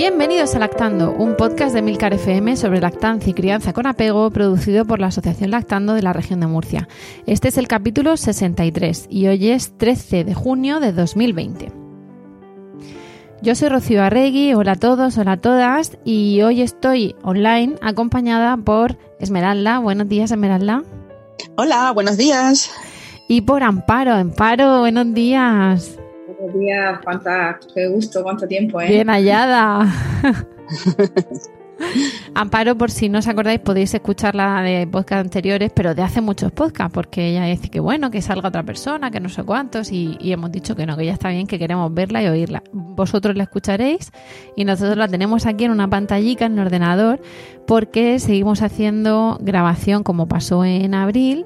Bienvenidos a Lactando, un podcast de Milcar FM sobre lactancia y crianza con apego producido por la Asociación Lactando de la región de Murcia. Este es el capítulo 63 y hoy es 13 de junio de 2020. Yo soy Rocío Arregui, hola a todos, hola a todas y hoy estoy online acompañada por Esmeralda. Buenos días, Esmeralda. Hola, buenos días. Y por Amparo, Amparo, buenos días. Buenos días, cuánta, qué gusto, cuánto tiempo, ¿eh? Bien hallada. Amparo, por si no os acordáis, podéis escucharla de podcast anteriores, pero de hace muchos podcasts, porque ella dice que bueno, que salga otra persona, que no sé cuántos, y, y, hemos dicho que no, que ya está bien, que queremos verla y oírla. Vosotros la escucharéis y nosotros la tenemos aquí en una pantallita en el ordenador, porque seguimos haciendo grabación como pasó en abril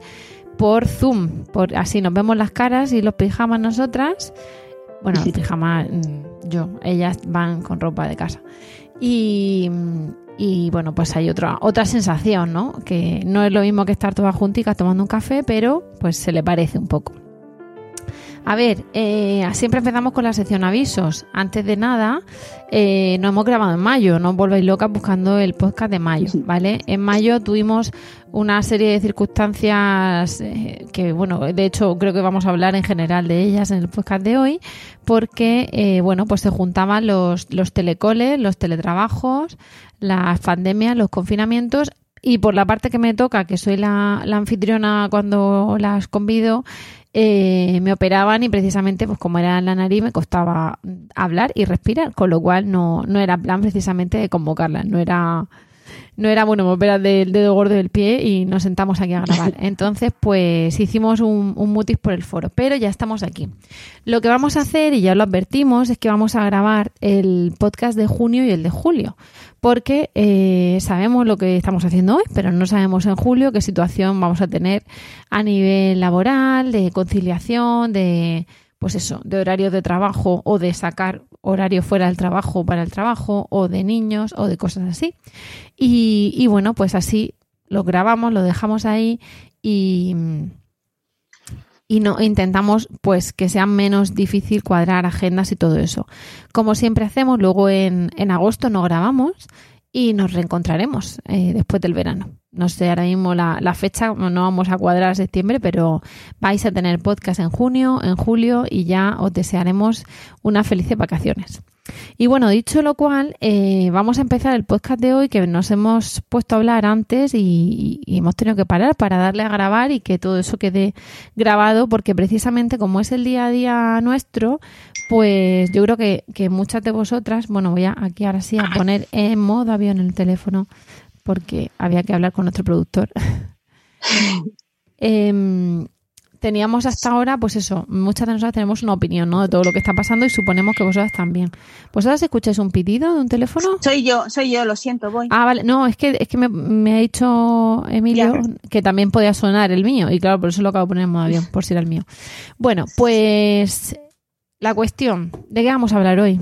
por Zoom, por así nos vemos las caras y los pijamas nosotras bueno, pijama yo, ellas van con ropa de casa. Y, y bueno, pues hay otra, otra sensación, ¿no? Que no es lo mismo que estar todas junticas tomando un café, pero pues se le parece un poco. A ver, eh, siempre empezamos con la sección avisos. Antes de nada, eh, no hemos grabado en mayo, no os volvéis locas buscando el podcast de mayo, ¿vale? En mayo tuvimos una serie de circunstancias eh, que, bueno, de hecho creo que vamos a hablar en general de ellas en el podcast de hoy, porque, eh, bueno, pues se juntaban los, los telecoles, los teletrabajos, las pandemias, los confinamientos y por la parte que me toca, que soy la, la anfitriona cuando las convido, eh, me operaban y precisamente, pues como era la nariz, me costaba hablar y respirar, con lo cual no, no era plan precisamente de convocarlas, no era no era bueno, me operan del dedo gordo del pie y nos sentamos aquí a grabar. Entonces, pues hicimos un, un, mutis por el foro, pero ya estamos aquí. Lo que vamos a hacer, y ya lo advertimos, es que vamos a grabar el podcast de junio y el de julio, porque eh, sabemos lo que estamos haciendo hoy, pero no sabemos en julio qué situación vamos a tener a nivel laboral, de conciliación, de pues eso, de horarios de trabajo o de sacar horario fuera del trabajo para el trabajo o de niños o de cosas así. Y, y bueno, pues así lo grabamos, lo dejamos ahí y, y no intentamos pues que sea menos difícil cuadrar agendas y todo eso. Como siempre hacemos, luego en, en agosto no grabamos y nos reencontraremos eh, después del verano. No sé ahora mismo la, fecha, no vamos a cuadrar a septiembre, pero vais a tener podcast en junio, en julio y ya os desearemos unas felices vacaciones. Y bueno, dicho lo cual, eh, vamos a empezar el podcast de hoy que nos hemos puesto a hablar antes y, hemos tenido que parar para darle a grabar y que todo eso quede grabado porque precisamente como es el día a día nuestro, pues yo creo que, que muchas de vosotras, bueno, voy a aquí ahora sí a poner en modo avión el teléfono porque había que hablar con nuestro productor. eh, teníamos hasta ahora, pues eso, muchas de nosotras tenemos una opinión, ¿no? De todo lo que está pasando y suponemos que vosotras también. ¿Vosotras escucháis un pitido de un teléfono? Soy yo, soy yo, lo siento, voy. Ah, vale, no, es que, es que me, me ha dicho Emilio ya. que también podía sonar el mío y claro, por eso lo acabo de poner en modo avión, por si era el mío. Bueno, pues la cuestión, ¿de qué vamos a hablar hoy?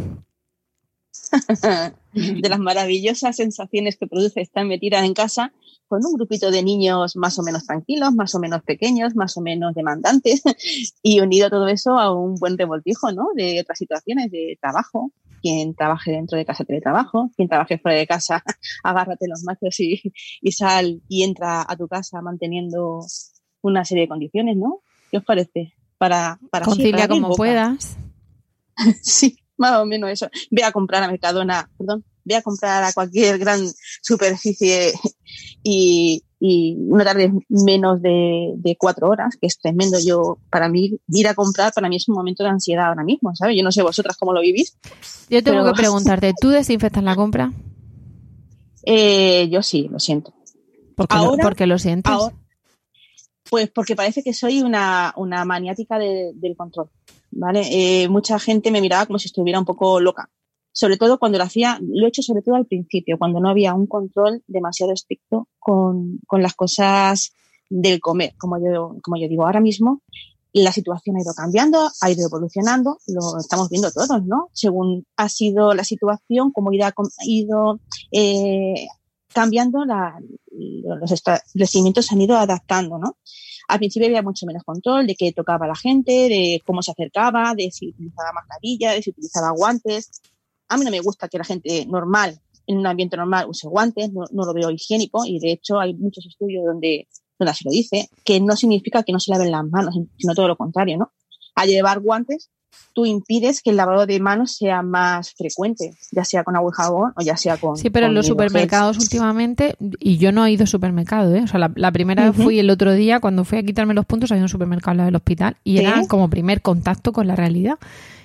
de las maravillosas sensaciones que produce estar metida en casa con un grupito de niños más o menos tranquilos, más o menos pequeños, más o menos demandantes y unido todo eso a un buen revoltijo, ¿no? De otras situaciones de trabajo. Quien trabaje dentro de casa teletrabajo, quien trabaje fuera de casa, agárrate los machos y, y sal y entra a tu casa manteniendo una serie de condiciones, ¿no? ¿Qué os parece? Para, para Concilia sí, para como puedas. sí, más o menos eso. Ve a comprar a Mercadona, perdón, ve a comprar a cualquier gran superficie y, y no tarde menos de, de, cuatro horas, que es tremendo. Yo, para mí, ir a comprar, para mí es un momento de ansiedad ahora mismo, ¿sabes? Yo no sé vosotras cómo lo vivís. Yo tengo pero... que preguntarte, ¿tú desinfectas la compra? Eh, yo sí, lo siento. Porque, lo, porque lo sientes. Pues porque parece que soy una, una maniática del control. ¿vale? Eh, mucha gente me miraba como si estuviera un poco loca. Sobre todo cuando lo hacía, lo he hecho sobre todo al principio, cuando no había un control demasiado estricto con, con las cosas del comer, como yo, como yo digo ahora mismo. La situación ha ido cambiando, ha ido evolucionando, lo estamos viendo todos, ¿no? Según ha sido la situación, cómo ha ido eh, cambiando, la, los establecimientos se han ido adaptando, ¿no? Al principio había mucho menos control de qué tocaba la gente, de cómo se acercaba, de si utilizaba mascarilla, de si utilizaba guantes. A mí no me gusta que la gente normal, en un ambiente normal, use guantes, no, lo veo higiénico y de hecho hay muchos estudios donde, donde se lo dice, que no significa que no se laven las manos, sino todo lo contrario, ¿no? Al llevar guantes tú impides que el lavado de manos sea más frecuente, ya sea con agua y jabón o ya sea con. Sí, pero en los supermercados últimamente, y yo no he ido a supermercado, ¿eh? O sea, la, primera vez fui el otro día, cuando fui a quitarme los puntos, había un supermercado al del hospital y era como primer contacto con la realidad.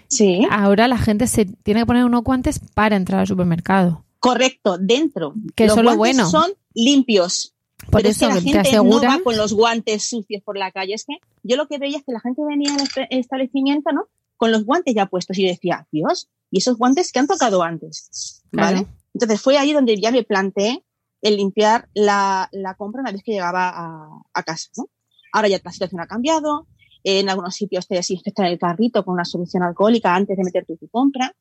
Sí. Ahora la gente se tiene que poner unos guantes para entrar al supermercado. Correcto, dentro. Que eso lo bueno. Son limpios. Por eso es que la gente no va con los guantes sucios por la calle. Es que yo lo que veía es que la gente venía al establecimiento, ¿no? Con los guantes ya puestos y decía, Dios, ¿y esos guantes que han tocado antes? ¿Vale? Entonces fue ahí donde ya me planteé el limpiar la, la compra una vez que llegaba a, a, casa. ¿no? Ahora ya la situación ha cambiado. En algunos sitios te desinfectan el carrito con una solución alcohólica antes de meter tu, compra.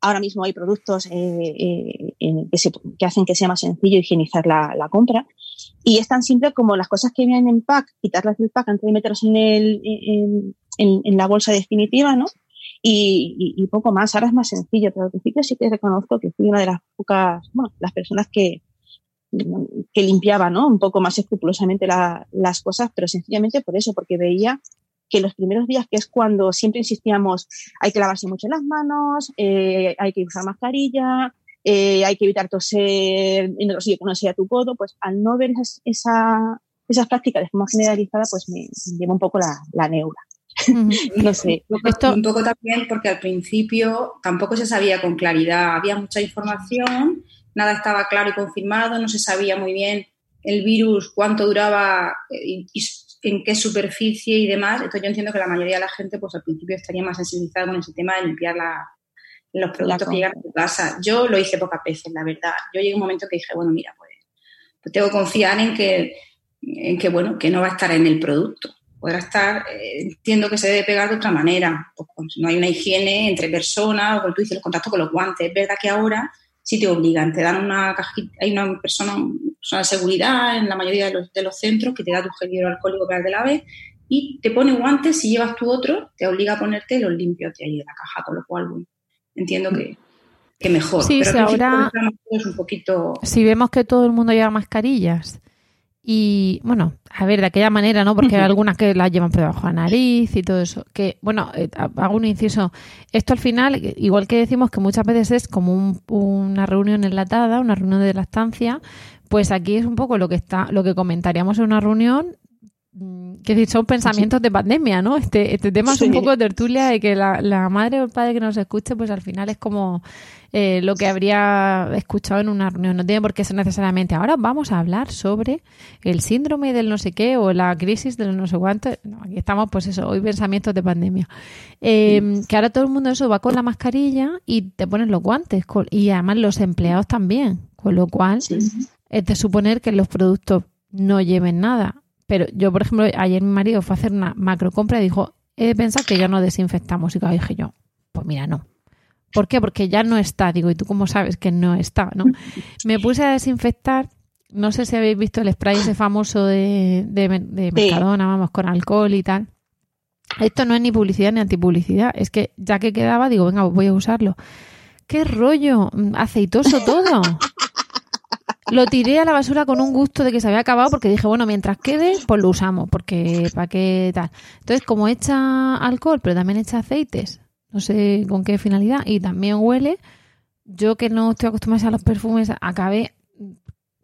Ahora mismo hay productos eh, eh, que, se, que, hacen que sea más sencillo higienizar la, la, compra. Y es tan simple como las cosas que vienen en pack, quitarlas del pack antes de meterlas en, el, en, en, la bolsa definitiva, ¿no? Y, y, poco más. Ahora es más sencillo, pero al principio sí que reconozco que fui una de las pocas, bueno, las personas que, que limpiaba, ¿no? Un poco más escrupulosamente la, las cosas, pero sencillamente por eso, porque veía que los primeros días, que es cuando siempre insistíamos, hay que lavarse mucho las manos, eh, hay que usar mascarilla, eh, hay que evitar toser en otro sitio que no sea tu codo, pues al no ver esa, esas prácticas de forma generalizada, pues me, lleva un poco la, la neura. no sé. Un poco también porque al principio tampoco se sabía con claridad, había mucha información, nada estaba claro y confirmado, no se sabía muy bien el virus, cuánto duraba eh, y, en qué superficie y demás. Entonces yo entiendo que la mayoría de la gente pues al principio estaría más sensibilizada con ese tema de limpiar los productos que llegan a tu casa. Yo lo hice pocas veces, la verdad. Yo llegué a un momento que dije, bueno, mira, pues, pues tengo que confiar en que, en que, bueno, que no va a estar en el producto podrá estar, eh, entiendo que se debe pegar de otra manera. Pues, no hay una higiene entre personas, o como tú dices, el contacto con los guantes. Es verdad que ahora sí te obligan, te dan una cajita, hay una persona, de seguridad en la mayoría de los, de los, centros que te da tu gel hidroalcohólico para el de la vez y te pone guantes, si llevas tu otro, te obliga a ponerte los limpios de ahí de la caja, con lo cual, entiendo que, que mejor. Sí, Pero si ahora, un poquito... si vemos que todo el mundo lleva mascarillas y bueno, a ver, de aquella manera, ¿no? Porque hay algunas que las llevan por debajo de la nariz y todo eso. Que, bueno, eh, hago un inciso. Esto al final, igual que decimos que muchas veces es como una reunión enlatada, una reunión de lactancia, pues aquí es un poco lo que está, lo que comentaríamos en una reunión mm, que son pensamientos de pandemia, ¿no? Este, este tema es un poco tertulia de que la, la madre o el padre que nos escuche, pues al final es como eh, lo que habría escuchado en una reunión. No tiene por qué ser necesariamente. Ahora vamos a hablar sobre el síndrome del no sé qué o la crisis del no sé cuánto. aquí estamos, pues eso, hoy pensamientos de pandemia. Eh, que ahora todo el mundo eso va con la mascarilla y te ponen los guantes y además los empleados también. Con lo cual es de suponer que los productos no lleven nada. Pero yo, por ejemplo, ayer mi marido fue a hacer una macro compra y dijo, he de pensar que ya no desinfectamos. Y dije yo, pues mira, no. ¿Por qué? Porque ya no está. Digo, ¿y tú cómo sabes que no está? ¿no? Me puse a desinfectar. No sé si habéis visto el spray ese famoso de, de, Mercadona, vamos, con alcohol y tal. Esto no es ni publicidad ni antipublicidad. Es que ya que quedaba, digo, venga, voy a usarlo. ¡Qué rollo! Aceitoso todo. Lo tiré a la basura con un gusto de que se había acabado porque dije, bueno, mientras quede, pues lo usamos, porque para qué tal. Entonces, como echa alcohol, pero también echa aceites, no sé con qué finalidad, y también huele. Yo que no estoy acostumbrada a los perfumes, acabé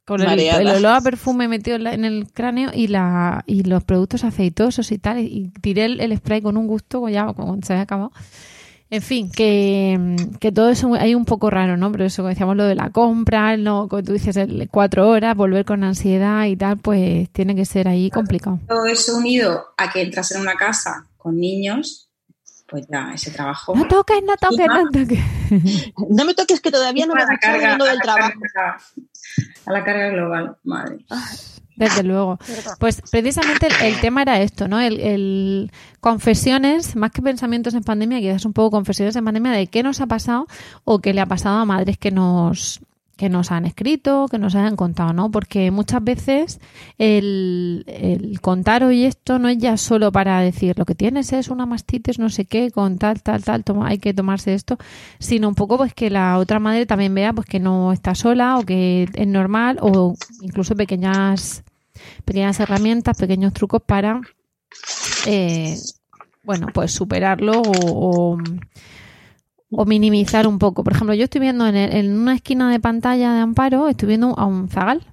con el, olor a perfume metido en, el cráneo y la y los productos aceitosos y tal, y, tiré el, spray con un gusto ya cuando se había acabado. En fin, que, que, todo eso hay un poco raro, ¿no? Pero eso, decíamos lo de la compra, ¿no? Como tú dices, el cuatro horas, volver con ansiedad y tal, pues tiene que ser ahí complicado. Todo eso unido a que entras en una casa con niños, pues ya, ese trabajo. No toques, no toques, no toques. No me toques que todavía no me la carga, del trabajo. a la carga global, madre. Desde luego. Pues precisamente el, tema era esto, ¿no? El, confesiones, más que pensamientos en pandemia, quizás un poco confesiones en pandemia de qué nos ha pasado o qué le ha pasado a madres que nos que nos han escrito, que nos hayan contado, ¿no? Porque muchas veces el, el contar hoy esto no es ya solo para decir lo que tienes es una mastitis, no sé qué, con tal, tal, tal, toma, hay que tomarse esto, sino un poco pues que la otra madre también vea pues que no está sola o que es normal o incluso pequeñas pequeñas herramientas, pequeños trucos para, eh, bueno, pues superarlo o, o, minimizar un poco. Por ejemplo, yo estoy viendo en, una esquina de pantalla de Amparo, estoy viendo a un zagal.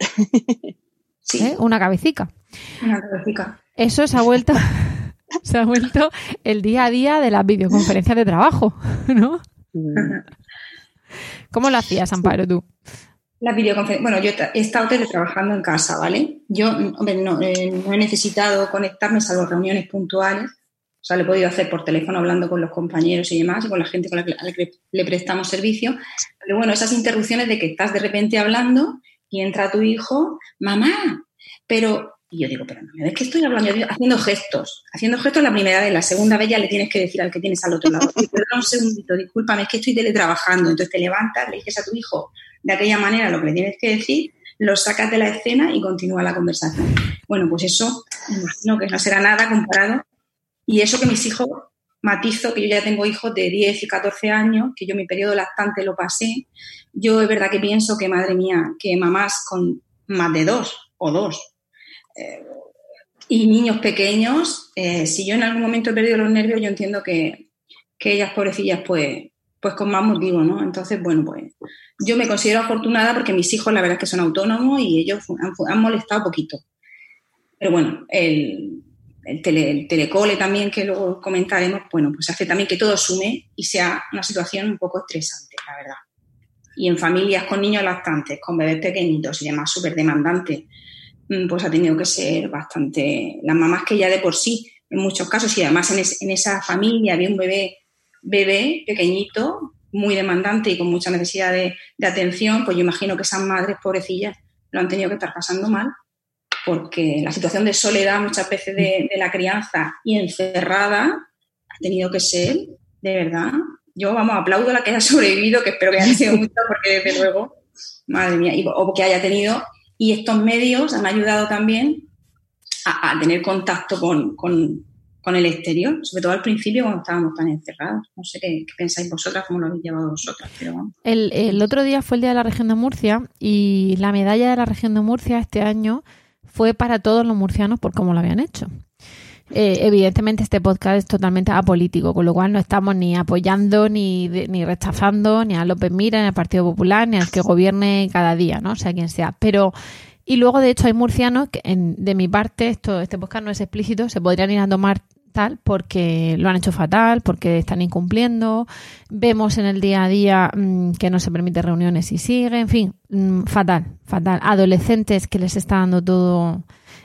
Sí. ¿Eh? Una cabecita. Una cabecita. Eso se ha vuelto... se ha vuelto el día a día de las videoconferencias de trabajo, ¿no? ¿Cómo lo hacías, Amparo, tú? La videoconferencia. Bueno, yo he estado teletrabajando en casa, ¿vale? Yo, no, eh, no, he necesitado conectarme salvo reuniones puntuales. O sea, lo he podido hacer por teléfono hablando con los compañeros y demás, y con la gente con la que, le prestamos servicio. Pero bueno, esas interrupciones de que estás de repente hablando y entra tu hijo, mamá, pero. Y yo digo, pero no es que estoy hablando, haciendo gestos. Haciendo gestos la primera vez, la segunda vez ya le tienes que decir al que tienes al otro lado. Perdón un segundito, discúlpame, es que estoy teletrabajando. Entonces te levantas, le dices a tu hijo, de aquella manera lo que le tienes que decir, lo sacas de la escena y continúa la conversación. Bueno, pues eso, que no será nada comparado. Y eso que mis hijos, matizo, que yo ya tengo hijos de 10 y 14 años, que yo mi periodo lactante lo pasé, yo es verdad que pienso que, madre mía, que mamás con más de dos o dos eh, y niños pequeños, eh, si yo en algún momento he perdido los nervios, yo entiendo que, que ellas, pobrecillas, pues, pues con más motivo, ¿no? Entonces, bueno, pues yo me considero afortunada porque mis hijos la verdad es que son autónomos y ellos han, molestado poquito. Pero bueno, el, el, telecole también, que luego comentaremos, bueno, pues hace también que todo sume y sea una situación un poco estresante, la verdad. Y en familias con niños lactantes, con bebés pequeñitos y demás súper demandantes, mm, pues ha tenido que ser bastante... Las mamás que ya de por sí, en muchos casos, y además en, en esa familia había un bebé, bebé pequeñito, muy demandante y con mucha necesidad de, atención, pues yo imagino que esas madres pobrecillas lo han tenido que estar pasando mal, porque la situación de soledad muchas veces de, la crianza y encerrada ha tenido que ser, de verdad, yo, vamos, aplaudo a la que haya sobrevivido, que espero que haya sido mucho, porque desde luego, madre mía, o que haya tenido, y estos medios han ayudado también a, tener contacto con, con el exterior, sobre todo al principio cuando estábamos tan encerrados. No sé qué, pensáis vosotras, cómo lo habéis llevado vosotras. Pero el, el, otro día fue el Día de la Región de Murcia y la medalla de la Región de Murcia este año fue para todos los murcianos por cómo lo habían hecho. Eh, evidentemente este podcast es totalmente apolítico, con lo cual no estamos ni apoyando ni, ni rechazando ni a López Mira, ni al Partido Popular, ni al que gobierne cada día, ¿no? O sea, quien sea. Pero y luego, de hecho, hay murcianos que, de mi parte, esto, este podcast no es explícito, se podrían ir a tomar porque lo han hecho fatal, porque están incumpliendo. Vemos en el día a día mm, que no se permite reuniones y sigue, en fin, mm, fatal, fatal. Adolescentes que les está dando todo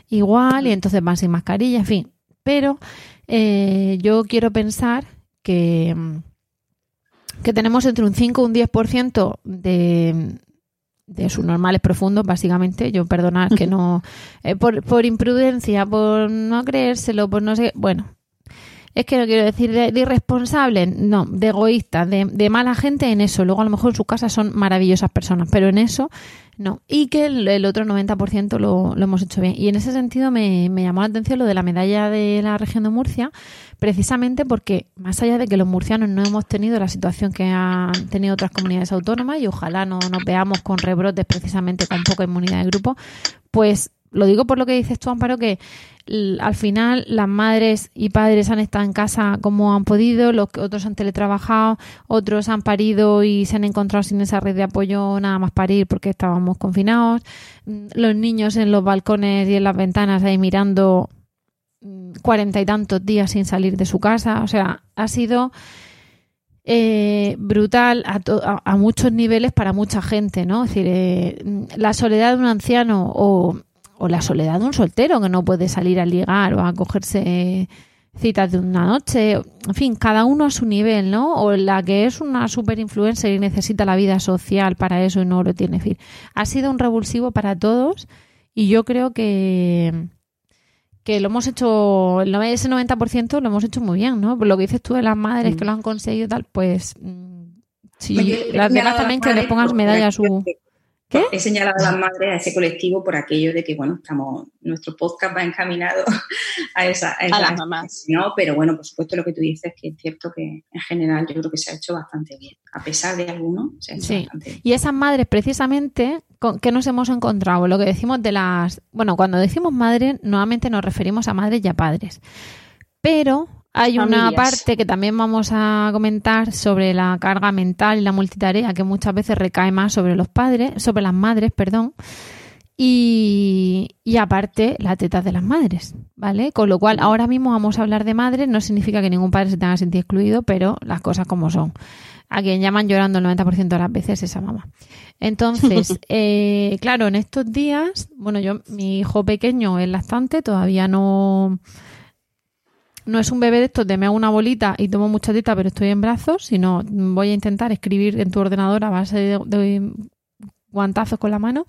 igual y entonces van sin mascarilla, en fin. Pero eh, yo quiero pensar que, mm, que tenemos entre un 5 y un 10% de, de sus normales profundos, básicamente. Yo perdonar que no, eh, por, por imprudencia, por no creérselo, por no sé, bueno, es que no quiero decir de, irresponsable, no, de egoísta, de, mala gente en eso. Luego a lo mejor en su casa son maravillosas personas, pero en eso no. Y que el, otro 90% lo, lo hemos hecho bien. Y en ese sentido me, me llamó la atención lo de la medalla de la región de Murcia, precisamente porque más allá de que los murcianos no hemos tenido la situación que han tenido otras comunidades autónomas y ojalá no nos veamos con rebrotes precisamente con poca inmunidad de grupo, pues lo digo por lo que dices tú, Amparo, que al final las madres y padres han estado en casa como han podido, los otros han teletrabajado, otros han parido y se han encontrado sin esa red de apoyo nada más parir porque estábamos confinados, mm, los niños en los balcones y en las ventanas ahí mirando mm, cuarenta y tantos días sin salir de su casa. O sea, ha sido eh, brutal a, a, muchos niveles para mucha gente, ¿no? Es decir, eh, la soledad de un anciano o, o, la soledad de un soltero que no puede salir a ligar o a cogerse citas de una noche, en fin, cada uno a su nivel, ¿no? O la que es una super influencer y necesita la vida social para eso y no lo tiene. En fin, ha sido un revulsivo para todos y yo creo que que lo hemos hecho, ese 90% lo hemos hecho muy bien, ¿no? Por lo que dices tú de las madres que lo han conseguido tal, pues mm, sí, las demás también que le pongas medalla a su... He señalado a las madres, a ese colectivo, por aquello de que, bueno, estamos, nuestro podcast va encaminado a, esa, a, las mamás. ¿no? Pero bueno, por supuesto lo que tú dices, que es cierto que en general yo creo que se ha hecho bastante bien. A pesar de algunos, se ha hecho bastante bien. Y esas madres, precisamente, ¿con ¿qué nos hemos encontrado? Lo que decimos de las... Bueno, cuando decimos madre, nuevamente nos referimos a madres y a padres. Pero hay una parte que también vamos a comentar sobre la carga mental y la multitarea que muchas veces recae más sobre los padres, sobre las madres, perdón. Y, y, aparte, la teta de las madres, ¿vale? Con lo cual, ahora mismo vamos a hablar de madres, no significa que ningún padre se tenga sentido excluido, pero las cosas como son. A quien llaman llorando el 90% de las veces esa mamá. Entonces, eh, claro, en estos días, bueno, yo, mi hijo pequeño es lactante, todavía no, no es un bebé de estos de me hago una bolita y tomo mucha teta pero estoy en brazos, sino voy a intentar escribir en tu ordenador a base de, de guantazos con la mano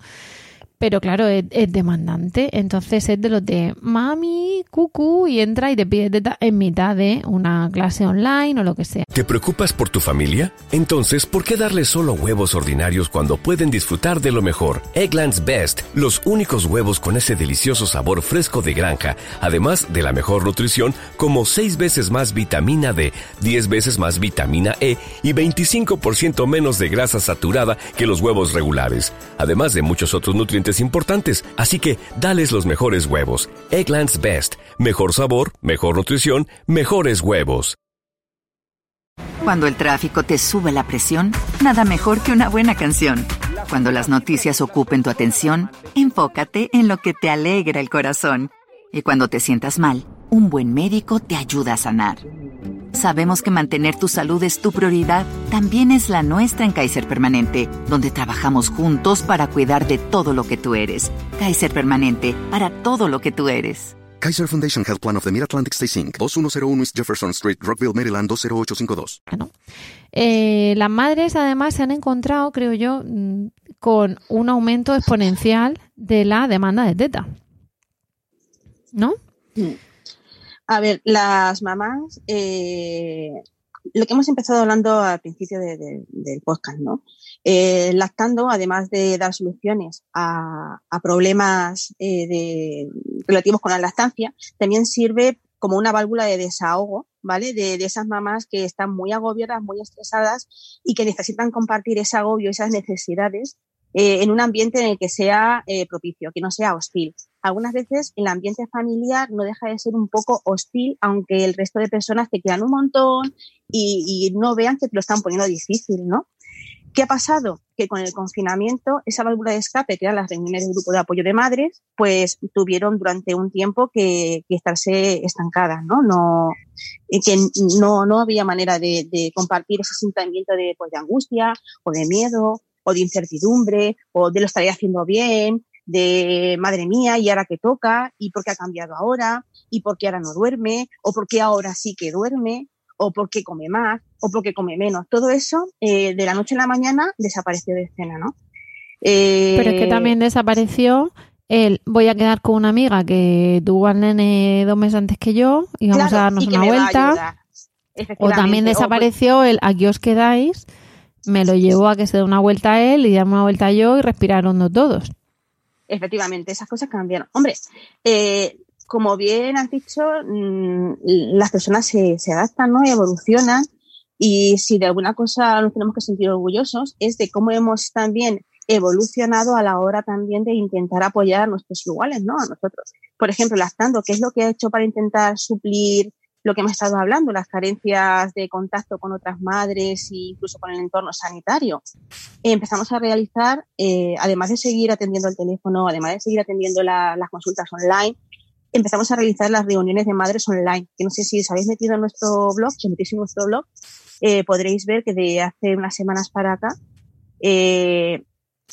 pero claro, es, demandante. Entonces es de los de mami, cucu, y entra y te pide en mitad de una clase online o lo que sea. ¿Te preocupas por tu familia? Entonces, ¿por qué darles solo huevos ordinarios cuando pueden disfrutar de lo mejor? Eggland's Best, los únicos huevos con ese delicioso sabor fresco de granja, además de la mejor nutrición, como 6 veces más vitamina D, 10 veces más vitamina E y 25% menos de grasa saturada que los huevos regulares, además de muchos otros nutrientes importantes, así que dales los mejores huevos. Egglands Best. Mejor sabor, mejor nutrición, mejores huevos. Cuando el tráfico te sube la presión, nada mejor que una buena canción. Cuando las noticias ocupen tu atención, enfócate en lo que te alegra el corazón. Y cuando te sientas mal, un buen médico te ayuda a sanar. Sabemos que mantener tu salud es tu prioridad, también es la nuestra en Kaiser Permanente, donde trabajamos juntos para cuidar de todo lo que tú eres. Kaiser Permanente, para todo lo que tú eres. Kaiser Foundation Health Plan of the Mid-Atlantic Stay Inc., 2101 East Jefferson Street, Rockville, Maryland, 20852. Eh, las madres además se han encontrado, creo yo, mm, con un aumento exponencial de la demanda de teta. ¿No? Sí. A ver, las mamás, eh, lo que hemos empezado hablando al principio del podcast, ¿no? Eh, lactando, además de dar soluciones a, problemas eh, relativos con la lactancia, también sirve como una válvula de desahogo, ¿vale? De, de, esas mamás que están muy agobiadas, muy estresadas y que necesitan compartir ese agobio, esas necesidades en un ambiente en el que sea propicio, que no sea hostil algunas veces el ambiente familiar no deja de ser un poco hostil, aunque el resto de personas te quieran un montón y, no vean que te lo están poniendo difícil, ¿no? ¿Qué ha pasado? Que con el confinamiento, esa válvula de escape, que eran las reuniones del grupo de apoyo de madres, pues tuvieron durante un tiempo que, estarse estancadas, ¿no? No, que no, no había manera de, compartir ese sentimiento de, pues, de angustia o de miedo o de incertidumbre o de lo estaré haciendo bien de madre mía, y ahora que toca, y por qué ha cambiado ahora, y por qué ahora no duerme, o por qué ahora sí que duerme, o por qué come más, o por qué come menos. Todo eso eh, de la noche a la mañana desapareció de escena, ¿no? Pero es que también eh, desapareció el voy a quedar con una amiga que tuvo al nene dos meses antes que yo y vamos a darnos una vuelta. O también desapareció el aquí os quedáis, me lo llevó a que se dé una vuelta a él y darme una vuelta yo y respiraron todos efectivamente, esas cosas cambian. Hombre, eh, como bien has dicho, mm, las personas se, se adaptan, ¿no? evolucionan y si de alguna cosa nos tenemos que sentir orgullosos es de cómo hemos también evolucionado a la hora también de intentar apoyar a nuestros iguales, ¿no? A nosotros. Por ejemplo, lactando, ¿qué es lo que ha hecho para intentar suplir lo que hemos estado hablando, las carencias de contacto con otras madres e incluso con el entorno sanitario. empezamos a realizar, eh, además de seguir atendiendo el teléfono, además de seguir atendiendo las consultas online, empezamos a realizar las reuniones de madres online, que no sé si os habéis metido en nuestro blog, si metéis en nuestro blog, eh, podréis ver que de hace unas semanas para acá, eh,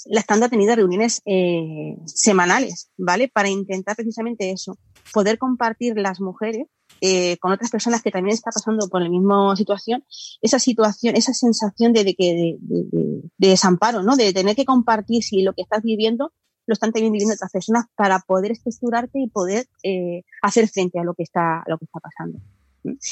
la estando ha tenido reuniones eh, semanales, ¿vale? Para intentar precisamente eso, poder compartir las mujeres eh, con otras personas que también están pasando por la misma situación, esa situación, esa sensación de, de, de, de, desamparo, ¿no? De tener que compartir si lo que estás viviendo lo están también viviendo otras personas para poder estructurarte y poder eh, hacer frente a lo que está, a lo que está pasando.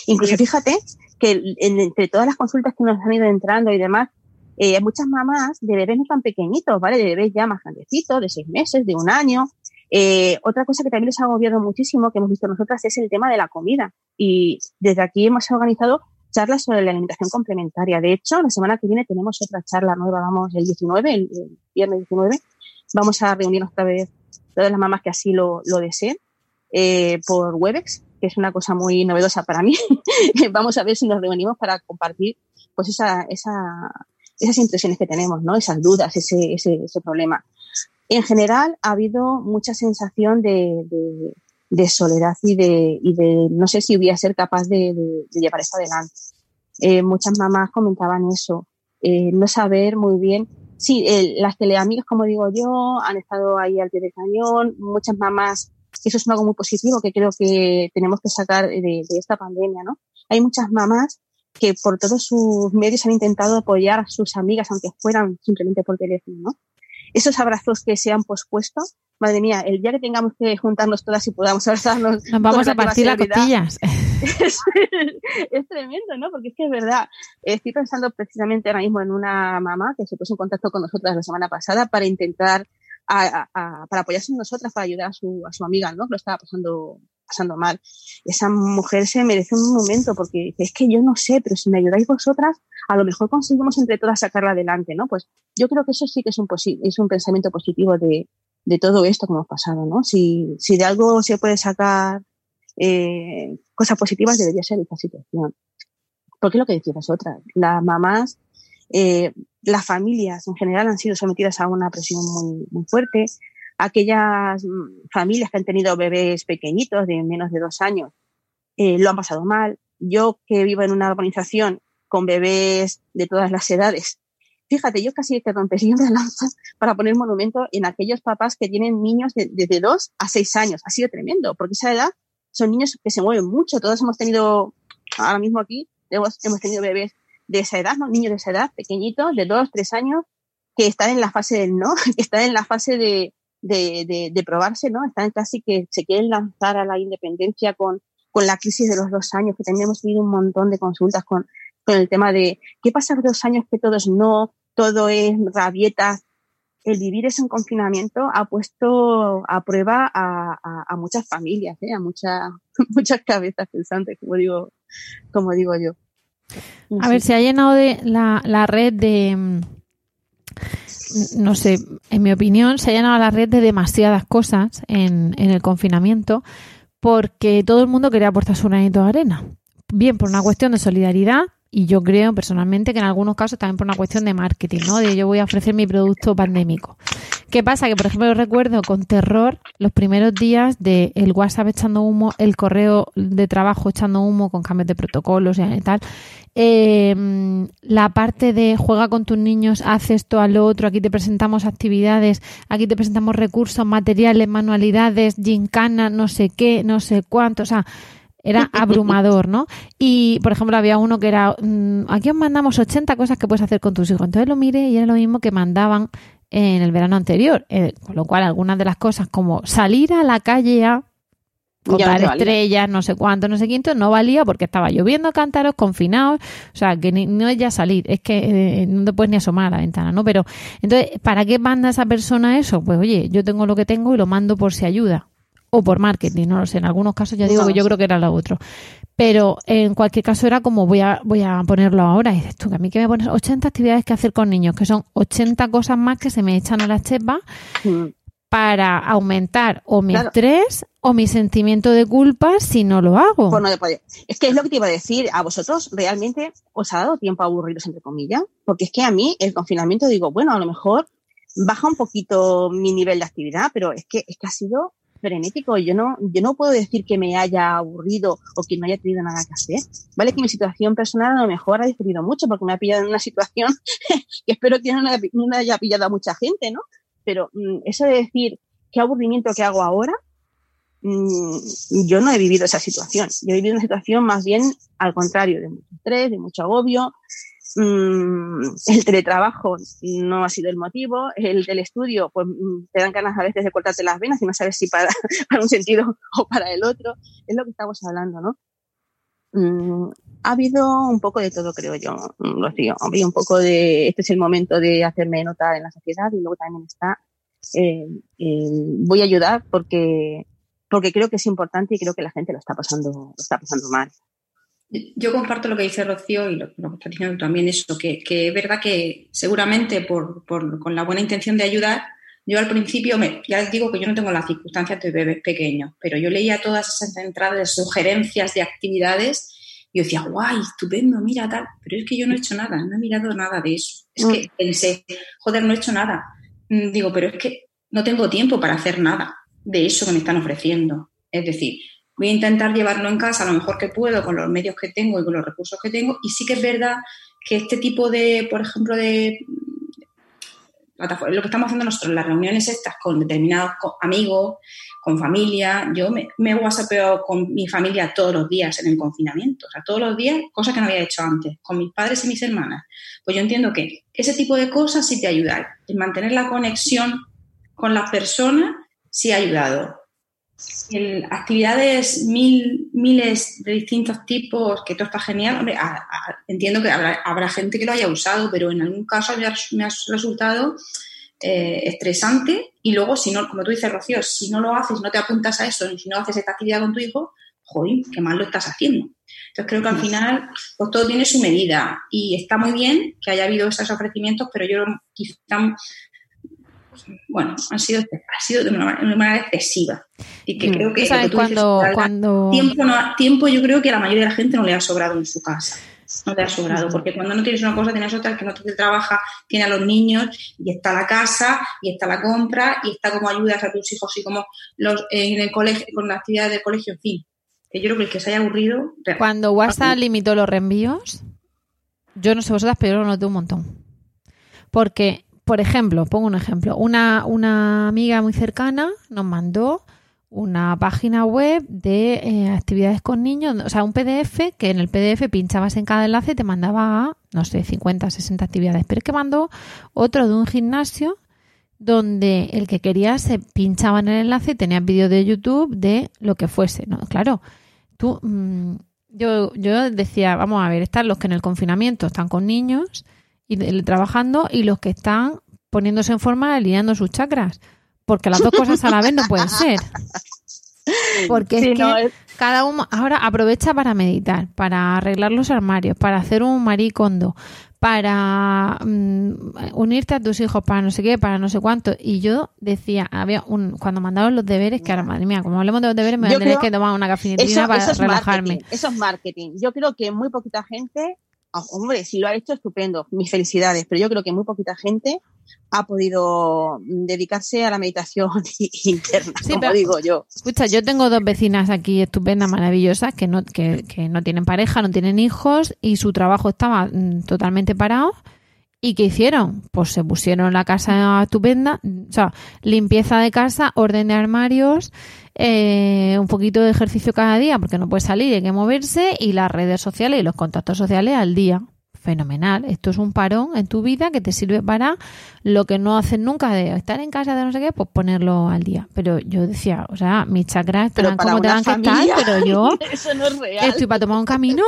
Incluso fíjate que entre todas las consultas que nos han ido entrando y demás, eh, muchas mamás de bebés no tan pequeñitos, ¿vale? De bebés ya más grandecitos, de seis meses, de un año. Eh, otra cosa que también les ha agobiado muchísimo, que hemos visto nosotras, es el tema de la comida. Y desde aquí hemos organizado charlas sobre la alimentación complementaria. De hecho, la semana que viene tenemos otra charla nueva, vamos, el 19, el, viernes 19, Vamos a reunirnos otra vez todas las mamás que así lo, lo deseen eh, por Webex, que es una cosa muy novedosa para mí. Vamos a ver si nos reunimos para compartir pues esa, esa, esas impresiones que tenemos, ¿no? Esas dudas, ese, ese, ese problema. En general ha habido mucha sensación de, de, de soledad y de, y de no sé si voy a ser capaz de, de llevar esto adelante. Eh, muchas mamás comentaban eso, eh, no saber muy bien sí, las teleamigas, como digo yo, han estado ahí al pie del cañón, muchas mamás, eso es algo muy positivo que creo que tenemos que sacar de, esta pandemia, ¿no? Hay muchas mamás que por todos sus medios han intentado apoyar a sus amigas, aunque fueran simplemente por teléfono, ¿no? Esos abrazos que se han pospuesto, madre mía, el día que tengamos que juntarnos todas y podamos abrazarnos. Nos vamos a partir las costillas. Es, es, tremendo, ¿no? Porque es que es verdad. Estoy pensando precisamente ahora mismo en una mamá que se puso en contacto con nosotras la semana pasada para intentar, a, a, para apoyarse en nosotras, para ayudar a su, a su amiga, ¿no? Que lo estaba pasando, pasando mal. Esa mujer se merece un momento porque es que yo no sé, pero si me ayudáis vosotras, a lo mejor conseguimos entre todas sacarla adelante, ¿no? Pues yo creo que eso sí que es un, es un pensamiento positivo de, de todo esto que hemos pasado, ¿no? Si, si de algo se puede sacar eh, cosas positivas, debería ser esta situación. Porque es lo que decís vosotras, las mamás, eh, las familias en general han sido sometidas a una presión muy fuerte. Aquellas familias que han tenido bebés pequeñitos de menos de dos años eh, lo han pasado mal. Yo que vivo en una organización con bebés de todas las edades, fíjate, yo casi que rompería una lanza para poner monumento en aquellos papás que tienen niños de, desde dos a seis años. Ha sido tremendo, porque esa edad son niños que se mueven mucho. Todos hemos tenido, ahora mismo aquí, hemos, hemos tenido bebés de esa edad, ¿no? Niños de esa edad, pequeñitos, de dos, tres años, que están en la fase del no, que están en la fase de, de, de, de probarse, ¿no? Están casi que se quieren lanzar a la independencia con, con la crisis de los dos años, que también hemos tenido un montón de consultas con, con el tema de qué pasa dos años que todos no, todo es rabietas, el vivir eso en confinamiento ha puesto a prueba a, a, a muchas familias, ¿eh? a muchas muchas cabezas pensantes, como digo, como digo yo. No a sé. ver, se ha llenado de la, la red de, no sé, en mi opinión, se ha llenado la red de demasiadas cosas en, en el confinamiento porque todo el mundo quería aportar su granito de arena. Bien por una cuestión de solidaridad, y yo creo personalmente que en algunos casos también por una cuestión de marketing, ¿no? De yo voy a ofrecer mi producto pandémico. ¿Qué pasa? Que, por ejemplo, yo recuerdo con terror los primeros días de el WhatsApp echando humo, el correo de trabajo echando humo con cambios de protocolos y tal. Eh, la parte de juega con tus niños, haz esto, a lo otro, aquí te presentamos actividades, aquí te presentamos recursos, materiales, manualidades, gincana, no sé qué, no sé cuánto, o sea, era abrumador, ¿no? Y, por ejemplo, había uno que era, mmm, aquí os mandamos 80 cosas que puedes hacer con tus hijos. Entonces lo miré y era lo mismo que mandaban en el verano anterior. Eh, con lo cual, algunas de las cosas como salir a la calle a comprar no estrellas, no sé cuánto, no sé quinto, no valía porque estaba lloviendo cántaros, confinados, o sea, que ni, no es ya salir, es que eh, no te puedes ni asomar a la ventana, ¿no? Pero, entonces, ¿para qué manda esa persona eso? Pues, oye, yo tengo lo que tengo y lo mando por si ayuda o por marketing, no lo sé. En algunos casos ya digo que yo creo que era lo otro. Pero en cualquier caso era como voy a, voy a ponerlo ahora. Y dices tú, que a mí que me pones 80 actividades que hacer con niños, que son 80 cosas más que se me echan a la chepa mm. para aumentar o mi claro. estrés o mi sentimiento de culpa si no lo hago. Pues no es que es lo que te iba a decir. A vosotros realmente os ha dado tiempo a aburriros, entre comillas. Porque es que a mí el confinamiento digo, bueno, a lo mejor baja un poquito mi nivel de actividad, pero es que, es que ha sido frenético. Yo no, yo no puedo decir que me haya aburrido o que no haya tenido nada que hacer. Vale que mi situación personal a lo mejor ha diferido mucho porque me ha pillado en una situación que espero que no, no haya pillado a mucha gente, ¿no? Pero mm, eso de decir qué aburrimiento que hago ahora, mm, yo no he vivido esa situación. Yo he vivido una situación más bien al contrario, de mucho estrés, de mucho agobio, el teletrabajo no ha sido el motivo, el telestudio, pues mm, te dan ganas a veces de cortarte las venas y no sabes si para, un sentido o para el otro, es lo que estamos hablando, ¿no? Mm, ha habido un poco de todo, creo yo, Rocío. Ha habido un poco de, este es el momento de hacerme notar en la sociedad y luego también está, eh, voy a ayudar porque, porque creo que es importante y creo que la gente lo está pasando, lo está pasando mal. Yo comparto lo que dice Rocío y lo, que está diciendo también, eso, que, es verdad que seguramente por, con la buena intención de ayudar, yo al principio, me, ya les digo que yo no tengo las circunstancias de bebés pequeños, pero yo leía todas esas entradas de sugerencias de actividades y yo decía, guay, estupendo, mira tal, pero es que yo no he hecho nada, no he mirado nada de eso. Es que mm. pensé, joder, no he hecho nada. Mm, digo, pero es que no tengo tiempo para hacer nada de eso que me están ofreciendo. Es decir, voy a intentar llevarlo en casa lo mejor que puedo con los medios que tengo y con los recursos que tengo. Y sí que es verdad que este tipo de, por ejemplo, de lo que estamos haciendo nosotros, las reuniones estas con determinados amigos, con familia, yo me, me whatsappeo con mi familia todos los días en el confinamiento, o sea, todos los días, cosas que no había hecho antes, con mis padres y mis hermanas. Pues yo entiendo que ese tipo de cosas sí te ayudan. El mantener la conexión con las personas sí ha ayudado actividades mil, miles de distintos tipos, que todo está genial. entiendo que habrá, gente que lo haya usado, pero en algún caso me ha, resultado eh, estresante. Y luego, si no, como tú dices, Rocío, si no lo haces, no te apuntas a eso, si no haces esta actividad con tu hijo, joder, qué mal lo estás haciendo. Entonces creo que al final, pues todo tiene su medida y está muy bien que haya habido esos ofrecimientos, pero yo quizá bueno, han sido, ha sido de una, manera excesiva. Y que mm. creo que, cuando, cuando... Tiempo, tiempo yo creo que a la mayoría de la gente no le ha sobrado en su casa. No te ha sobrado, porque cuando no tienes una cosa, tienes otra, que no te trabaja, tiene a los niños, y está la casa, y está la compra, y está como ayudas a tus hijos, y como los, en el colegio, con la actividad de colegio, en fin. Que yo creo que el que se haya aburrido. Cuando WhatsApp limitó los reenvíos, yo no sé vosotras, pero lo noté un montón. Porque por ejemplo, pongo un ejemplo, una, una amiga muy cercana nos mandó una página web de eh, actividades con niños, o sea, un PDF que en el PDF pinchabas en cada enlace y te mandaba a, no sé, 50, 60 actividades. Pero es que mandó otro de un gimnasio donde el que quería se pinchaba en el enlace y tenía vídeo de YouTube de lo que fuese. ¿no? Claro, tú, mm, yo, yo decía, vamos a ver, están los que en el confinamiento están con niños y trabajando y los que están poniéndose en forma alineando sus chakras. Porque las dos cosas a la vez no pueden ser. Porque es que cada uno ahora aprovecha para meditar, para arreglar los armarios, para hacer un maricondo, para mm, unirte a tus hijos, para no sé qué, para no sé cuánto. Y yo decía, había un, cuando mandaban los deberes, que ahora, madre mía, como hablemos de los deberes, me voy a tener que tomar una cafetería para relajarme. eso es marketing. Yo creo que muy poquita gente Ah, hombre, si lo ha hecho, estupendo, mis felicidades, pero yo creo que muy poquita gente ha podido dedicarse a la meditación interna, como digo yo. Escucha, yo tengo dos vecinas aquí estupendas, maravillosas, que no, que, que no tienen pareja, no tienen hijos y su trabajo estaba mm, totalmente parado. ¿Y qué hicieron? Pues se pusieron la casa estupenda, o sea, limpieza de casa, orden de armarios, eh, un poquito de ejercicio cada día, porque no puede salir, hay que moverse, y las redes sociales y los contactos sociales al día. Fenomenal. Esto es un parón en tu vida que te sirve para lo que no haces nunca de estar en casa de no sé qué, pues ponerlo al día. Pero yo decía, o sea, mis chakras están como tengan que estar, pero yo estoy para tomar un camino.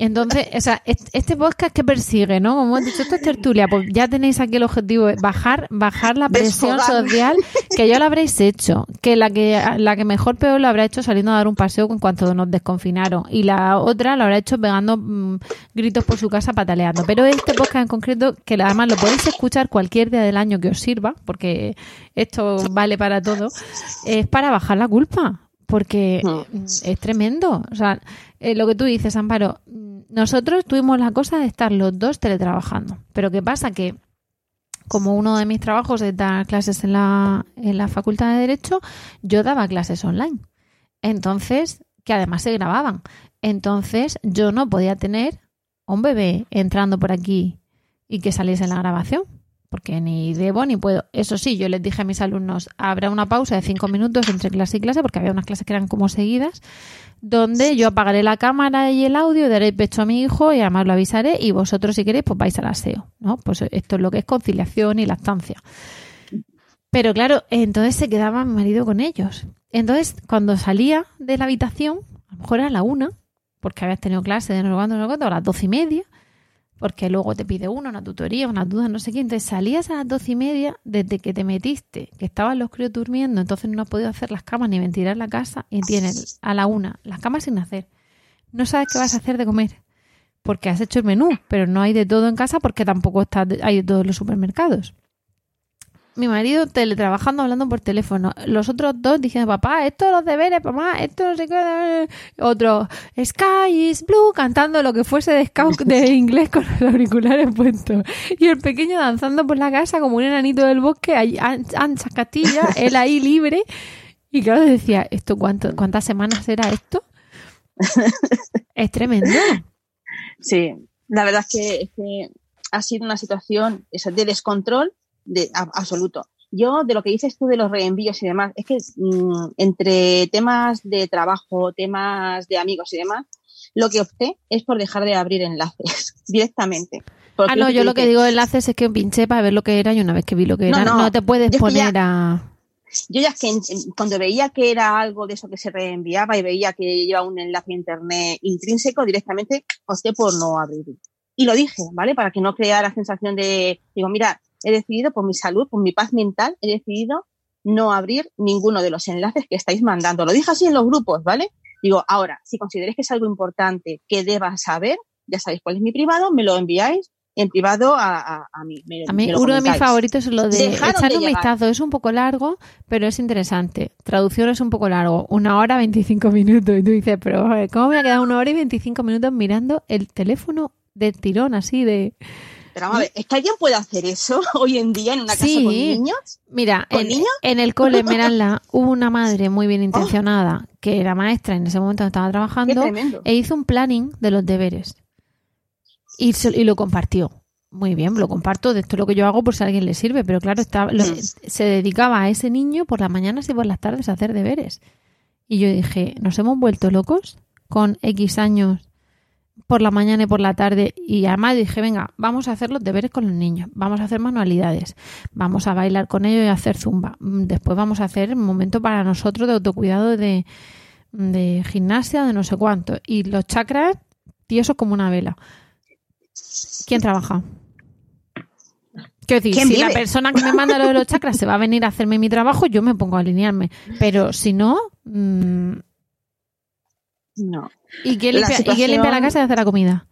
Entonces, o sea, este podcast que persigue, ¿no? Como he dicho, esto es tertulia, pues ya tenéis aquí el objetivo de bajar, bajar la presión social, que ya lo habréis hecho, que la que la que mejor peor lo habrá hecho saliendo a dar un paseo en cuanto nos desconfinaron, y la otra lo habrá hecho pegando mm, gritos por su casa pataleando. Pero este podcast en concreto, que además lo podéis escuchar cualquier día del año que os sirva, porque esto vale para todo, es para bajar la culpa porque mm. es tremendo. O sea, eh, lo que tú dices, Amparo, nosotros tuvimos la cosa de estar los dos teletrabajando. Pero ¿qué pasa? Que como uno de mis trabajos es dar clases en la, en la Facultad de Derecho, yo daba clases online. Entonces, que además se grababan. Entonces, yo no podía tener un bebé entrando por aquí y que saliese en la grabación porque ni debo ni puedo. Eso sí, yo les dije a mis alumnos, habrá una pausa de cinco minutos entre clase y clase, porque había unas clases que eran como seguidas, donde yo apagaré la cámara y el audio, daré pecho a mi hijo y además lo avisaré y vosotros si queréis pues vais al aseo, ¿no? Pues esto es lo que es conciliación y lactancia. Pero claro, entonces se quedaba mi marido con ellos. Entonces, cuando salía de la habitación, a lo mejor era la una, porque habías tenido clase de no sé cuánto, no sé cuánto, a las doce y media, porque luego te pide uno, una tutoría, una duda, no sé qué. Entonces salías a las doce y media desde que te metiste, que estaban los críos durmiendo, entonces no has podido hacer las camas ni ventilar la casa y tienes a la una las camas sin hacer. No sabes qué vas a hacer de comer, porque has hecho el menú, pero no hay de todo en casa porque tampoco está, hay de todos los supermercados mi marido teletrabajando, hablando por teléfono. Los otros dos diciendo, papá, esto los deberes, mamá, esto no sé qué. Otro, Sky is blue, cantando lo que fuese de scout de inglés con los auriculares puestos. Y el pequeño danzando por la casa como un enanito del bosque, ancha Castilla, él ahí libre. Y claro, decía, ¿esto cuánto, cuántas semanas era esto? es tremendo. Sí, la verdad es que, es que ha sido una situación de descontrol de, absoluto. Yo, de lo que dices tú de los reenvíos y demás, es que mm, entre temas de trabajo, temas de amigos y demás, lo que opté es por dejar de abrir enlaces directamente. Ah, no, yo lo que digo enlaces es que pinché para ver lo que era y una vez que vi lo que era, no, te puedes poner a... Yo ya es que cuando veía que era algo de eso que se reenviaba y veía que lleva un enlace a internet intrínseco, directamente opté por no abrir. Y lo dije, ¿vale? Para que no crea la sensación de, digo, mira, he decidido, por mi salud, por mi paz mental, he decidido no abrir ninguno de los enlaces que estáis mandando. Lo dije así en los grupos, ¿vale? Digo, ahora, si consideréis que es algo importante que deba saber, ya sabéis cuál es mi privado, me lo enviáis en privado a, a, mí. a mí uno de mis favoritos es lo de echar un vistazo. Es un poco largo, pero es interesante. Traducción es un poco largo. Una hora, 25 minutos. Y tú dices, pero ¿cómo me ha quedado una hora y 25 minutos mirando el teléfono de tirón así de... Pero vamos a ver, ¿es que alguien puede hacer eso hoy en día en una casa con niños? Mira, en, el cole Meralda hubo una madre muy bien intencionada que era maestra en ese momento estaba trabajando e hizo un planning de los deberes y, y lo compartió. Muy bien, lo comparto, de esto es lo que yo hago por si a alguien le sirve, pero claro, estaba, mm. se dedicaba a ese niño por las mañanas y por las tardes a hacer deberes. Y yo dije, ¿nos hemos vuelto locos con X años por la mañana y por la tarde y además dije, venga, vamos a hacer los deberes con los niños, vamos a hacer manualidades, vamos a bailar con ellos y a hacer zumba. Mm, después vamos a hacer un momento para nosotros de autocuidado de, de gimnasia, de no sé cuánto. Y los chakras, tiesos como una vela. ¿Quién trabaja? Quiero decir, si la persona que me manda lo de los chakras se va a venir a hacerme mi trabajo, yo me pongo a alinearme. Pero si no, mmm, no. ¿Y quién limpia, la casa y hace la comida?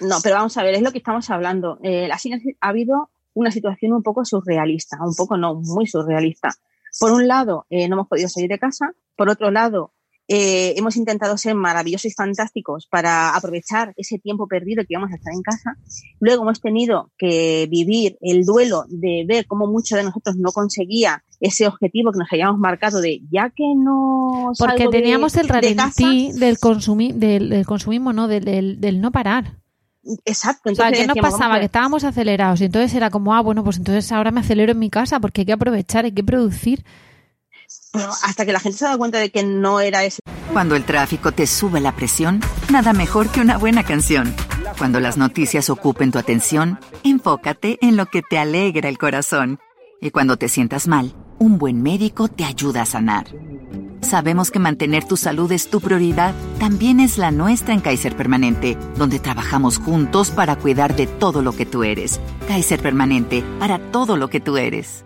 No, pero vamos a ver, es lo que estamos hablando. Eh, ha habido una situación un poco surrealista, un poco no, muy surrealista. Por un lado, eh, no hemos podido salir de casa. Por otro lado, eh, hemos intentado ser maravillosos y fantásticos para aprovechar ese tiempo perdido que íbamos a estar en casa. Luego hemos tenido que vivir el duelo de ver cómo muchos de nosotros no conseguía ese objetivo que nos habíamos marcado de ya que no porque teníamos el ralentí del, consumi del, consumismo no del, del, no parar Exacto. Entonces, ¿qué nos pasaba? Que estábamos acelerados y entonces era como, ah, bueno, pues entonces ahora me acelero en mi casa porque hay que aprovechar, hay que producir hasta que la gente se da cuenta de que no era eso. Cuando el tráfico te sube la presión, nada mejor que una buena canción. Cuando las noticias ocupen tu atención, enfócate en lo que te alegra el corazón. Y cuando te sientas mal, un buen médico te ayuda a sanar. Sabemos que mantener tu salud es tu prioridad, también es la nuestra en Kaiser Permanente, donde trabajamos juntos para cuidar de todo lo que tú eres. Kaiser Permanente, para todo lo que tú eres.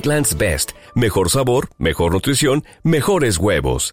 Eggland's Best. Mejor sabor, mejor nutrición, mejores huevos.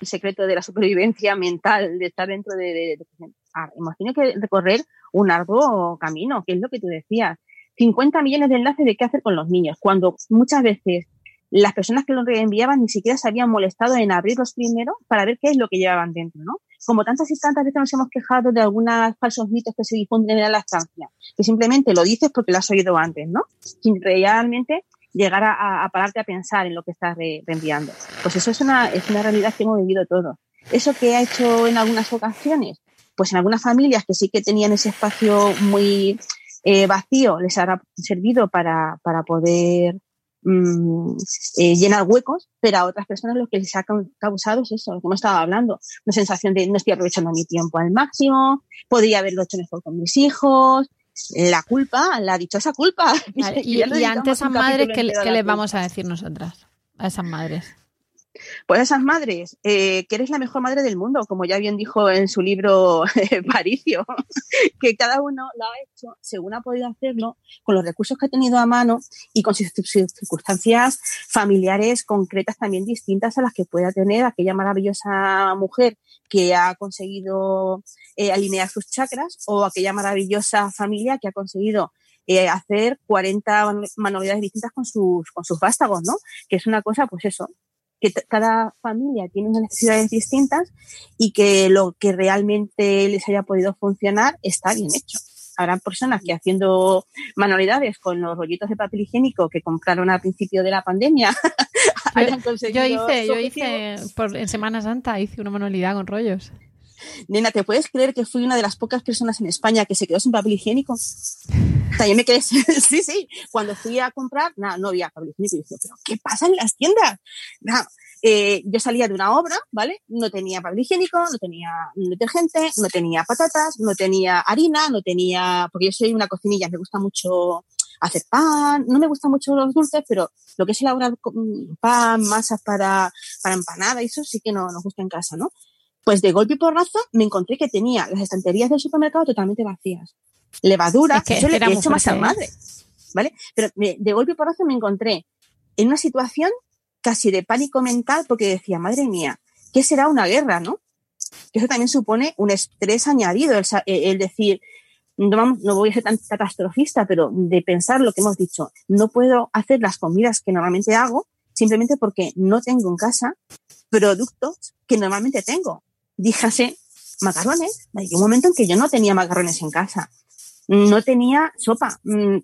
El secreto de la supervivencia mental, de estar dentro de... de, de ah, tenido que recorrer un arduo camino, que es lo que tú decías. 50 millones de enlaces de qué hacer con los niños, cuando muchas veces las personas que los reenviaban ni siquiera se habían molestado en abrirlos primero para ver qué es lo que llevaban dentro, ¿no? Como tantas y tantas veces nos hemos quejado de algunos falsos mitos que se difunden en la estancia, que simplemente lo dices porque lo has oído antes, ¿no? Sin realmente llegar a, a pararte a pensar en lo que estás re, reenviando. Pues eso es una, es una realidad que hemos vivido todos. Eso que ha hecho en algunas ocasiones, pues en algunas familias que sí que tenían ese espacio muy eh, vacío, les habrá servido para, para poder mmm, eh, llenar huecos, pero a otras personas lo que les ha causado es eso, lo que hemos estado hablando, una sensación de no estoy aprovechando mi tiempo al máximo, podría haberlo hecho mejor con mis hijos, la culpa, la dichosa culpa. Vale, y, y ante esas madres, ¿qué, ¿qué les vamos a decir nosotras? A esas madres. Pues esas madres, eh, que eres la mejor madre del mundo, como ya bien dijo en su libro Paricio, que cada uno lo ha hecho según ha podido hacerlo, con los recursos que ha tenido a mano y con sus circunstancias familiares concretas también distintas a las que pueda tener aquella maravillosa mujer que ha conseguido eh, alinear sus chakras o aquella maravillosa familia que ha conseguido eh, hacer 40 manualidades distintas con sus, con sus vástagos, ¿no? Que es una cosa, pues eso, que cada familia tiene unas necesidades distintas y que lo que realmente les haya podido funcionar está bien hecho. Habrá personas que haciendo manualidades con los rollitos de papel higiénico que compraron al principio de la pandemia conseguido. Yo hice, yo hice por, en Semana Santa hice una manualidad con rollos. Nena, ¿te puedes creer que fui una de las pocas personas en España que se quedó sin papel higiénico? También me quedé, sí, sí. Cuando fui a comprar, nada, no había papel higiénico. Y dije, ¿pero qué pasa en las tiendas? Nada, eh, yo salía de una obra, ¿vale? No tenía papel higiénico, no tenía detergente, no tenía patatas, no tenía harina, no tenía, porque yo soy una cocinilla, me gusta mucho hacer pan, no me gustan mucho los dulces, pero lo que es elaborar pan, masas para, para empanada, eso sí que no nos gusta en casa, ¿no? Pues de golpe y porrazo me encontré que tenía las estanterías del supermercado totalmente vacías. Levadura, Es que eso le he hecho más a ¿eh? madre. ¿Vale? Pero me- de golpe y porrazo me encontré en una situación casi de pánico mental porque decía, madre mía, ¿qué será una guerra, no? Que eso también supone un estrés añadido, el, sa- el decir, no, vamos, no voy a ser tan catastrofista, pero de pensar lo que hemos dicho, no puedo hacer las comidas que normalmente hago simplemente porque no tengo en casa productos que normalmente tengo. Díjase macarrones. Hay un momento en que yo no tenía macarrones en casa. No tenía sopa. Mm,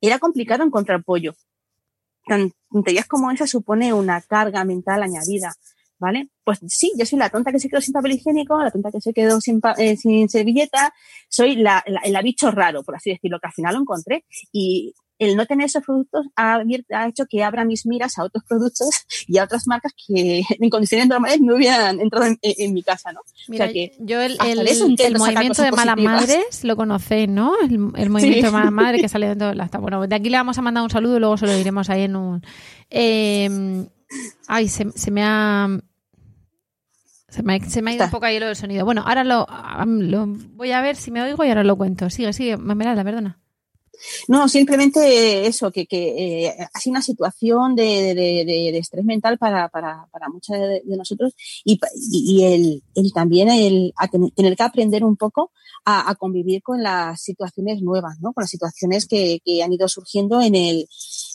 Era complicado encontrar pollo. Tonterías como esa supone una carga mental añadida. ¿Vale? Pues sí, yo soy la tonta que se quedó sin papel higiénico, la tonta que se quedó sin, eh, sin servilleta, soy la, el bicho raro, por así decirlo, que al final lo encontré. El no tener esos productos ha, hecho que abra mis miras a otros productos y a otras marcas que en condiciones normales no hubieran entrado en, mi casa, ¿no? Mira, o sea que yo el, el- movimiento de malas madres lo conocéis, ¿no? El, el movimiento Sí. de malas madres que sale dentro de la Bueno, de aquí le vamos a mandar un saludo y luego se lo diremos ahí en un... Eh, ay, se, se me ha... Se me, ha- se me ha ido un Está. poco ahí lo del sonido. Bueno, ahora lo, voy a ver si me oigo y ahora lo cuento. Sigue, sigue, Mermelada, perdona. No, simplemente eso, que, que eh, ha sido una situación de, de- de- de- de estrés mental para, para, para muchos de, nosotros y, y, el, el también el a ten- tener que aprender un poco a, a convivir con las situaciones nuevas, ¿no? Con las situaciones que, que han ido surgiendo en el,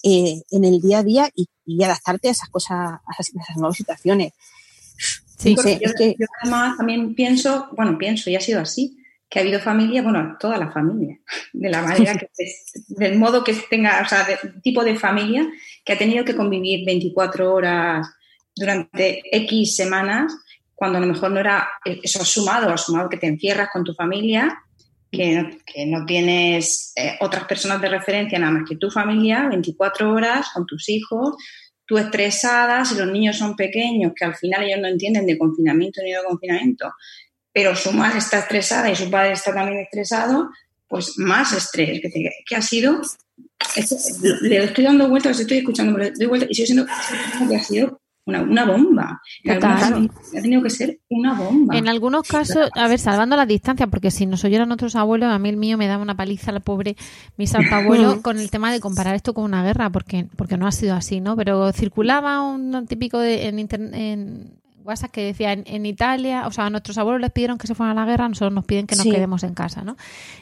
eh, en el día a día y, y adaptarte a esas cosas, a esas, a esas nuevas situaciones. Sí, sé, yo, es que- yo además también pienso, bueno, pienso y ha sido así, que ha habido familia, bueno, toda la familia, de la manera que, del modo que tenga, o sea, del tipo de familia que ha tenido que convivir 24 horas durante X semanas, cuando a lo mejor no era eso sumado, sumado que te encierras con tu familia que no, que no tienes eh, otras personas de referencia nada más que tu familia, 24 horas con tus hijos, tú estresada, si los niños son pequeños, que al final ellos no entienden de confinamiento ni de confinamiento, pero su madre está estresada y su padre está también estresado, pues más estrés. Que, que ha sido, le estoy dando vueltas, estoy escuchando, le doy vueltas y estoy siendo que ha sido una, una bomba. Ha tenido que ser una bomba. En algunos casos, a ver, salvando la distancia, porque si nos oyeran otros abuelos, a mí el mío me daba una paliza, la pobre, mi santo abuelo, con el tema de comparar esto con una guerra, porque, porque no ha sido así, ¿no? Pero circulaba un típico de, en, en WhatsApp que decía en, Italia, o sea, a nuestros abuelos les pidieron que se fueran a la guerra, nosotros nos piden que nos quedemos en casa, ¿no?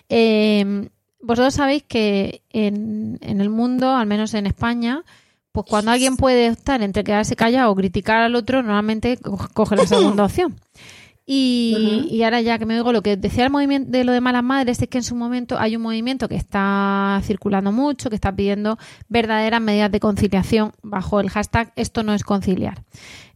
Eh, vosotros sabéis que en, en el mundo, al menos en España, pues cuando alguien puede estar entre quedarse callado o criticar al otro, normalmente coge la segunda opción. Y, y, ahora ya que me digo lo que decía el movimiento de lo de malas madres es que en su momento hay un movimiento que está circulando mucho, que está pidiendo verdaderas medidas de conciliación bajo el hashtag esto no es conciliar.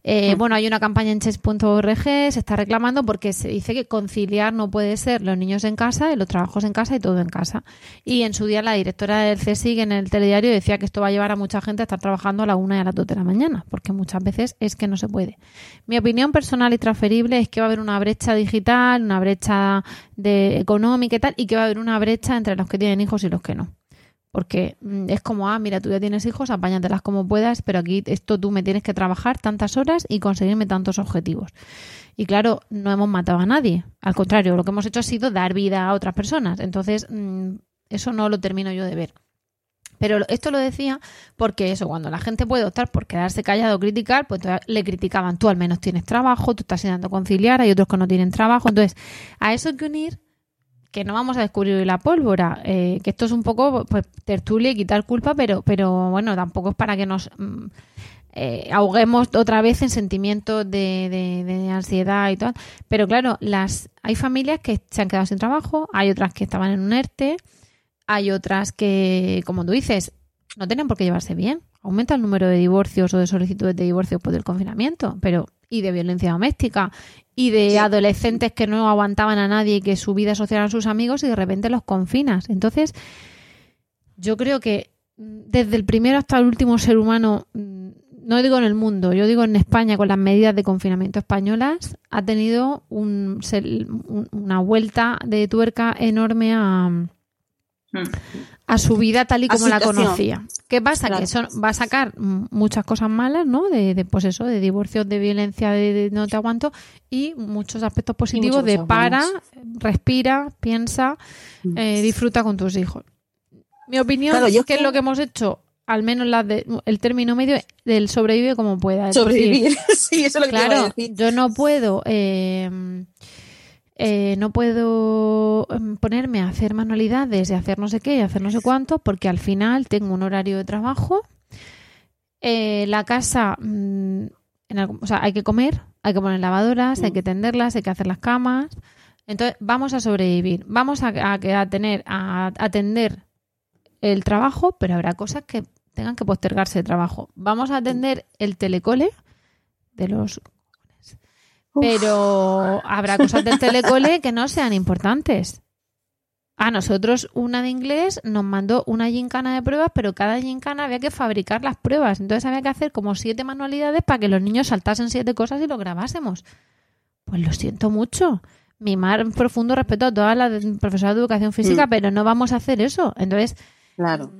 Eh, bueno, hay una campaña en chess.org, se está reclamando porque se dice que conciliar no puede ser los niños en casa, los trabajos en casa y todo en casa. Y en su día la directora del CSIC en el telediario decía que esto va a llevar a mucha gente a estar trabajando a la una y a las dos de la mañana, porque muchas veces es que no se puede. Mi opinión personal y transferible es que va a haber una brecha digital, una brecha de económica y tal, y que va a haber una brecha entre los que tienen hijos y los que no porque mm, es como, ah, mira, tú ya tienes hijos, apáñatelas como puedas, pero aquí esto tú me tienes que trabajar tantas horas y conseguirme tantos objetivos. Y claro, no hemos matado a nadie, al contrario, lo que hemos hecho ha sido dar vida a otras personas, entonces mm, eso no lo termino yo de ver. Pero esto lo decía porque eso, cuando la gente puede optar por quedarse callado o criticar, pues le criticaban, tú al menos tienes trabajo, tú estás intentando conciliar, hay otros que no tienen trabajo. Entonces, a eso hay que unir que no vamos a descubrir la pólvora, eh, que esto es un poco pues, tertulia y quitar culpa, pero, pero bueno, tampoco es para que nos mm, eh, ahoguemos otra vez en sentimientos de, de, ansiedad y todo. Pero claro, las hay familias que se han quedado sin trabajo, hay otras que estaban en un ERTE, hay otras que, como tú dices, no tienen por qué llevarse bien. Aumenta el número de divorcios o de solicitudes de divorcio por el confinamiento, pero y de violencia doméstica y de adolescentes que no aguantaban a nadie y que su vida social eran sus amigos y de repente los confinas. Entonces, yo creo que mm, desde el primero hasta el último ser humano, mm, no digo en el mundo, yo digo en España con las medidas de confinamiento españolas, ha tenido un, una vuelta de tuerca enorme a. a su vida tal y como la conocía. ¿Qué pasa? Que eso va a sacar muchas cosas malas, ¿no? De, de pues eso, de divorcios, de violencia, de, no te aguanto, y muchos aspectos positivos de para, respira, piensa, mm. eh, disfruta con tus hijos. Mi opinión es que es lo que hemos hecho, al menos la de, el término medio del sobrevive como pueda. Sobrevivir, sí, eso es lo que claro, Yo no puedo. Eh, eh, no puedo em, ponerme a hacer manualidades y hacer no sé qué y hacer no sé cuánto porque al final tengo un horario de trabajo. Eh, la casa, mm, o sea, hay que comer, hay que poner lavadoras, hay que tenderlas, hay que hacer las camas. Entonces, vamos a sobrevivir, vamos a, a, tener, a atender el trabajo, pero habrá cosas que tengan que postergarse de trabajo. Vamos a atender el telecole de los pero habrá cosas del telecole que no sean importantes. A nosotros una de inglés nos mandó una gincana de pruebas, pero cada gincana había que fabricar las pruebas. Entonces había que hacer como siete manualidades para que los niños saltasen siete cosas y lo grabásemos. Pues lo siento mucho. Mi más profundo respeto a todas las profesoras de educación física, mm. pero no vamos a hacer eso. Entonces. Claro.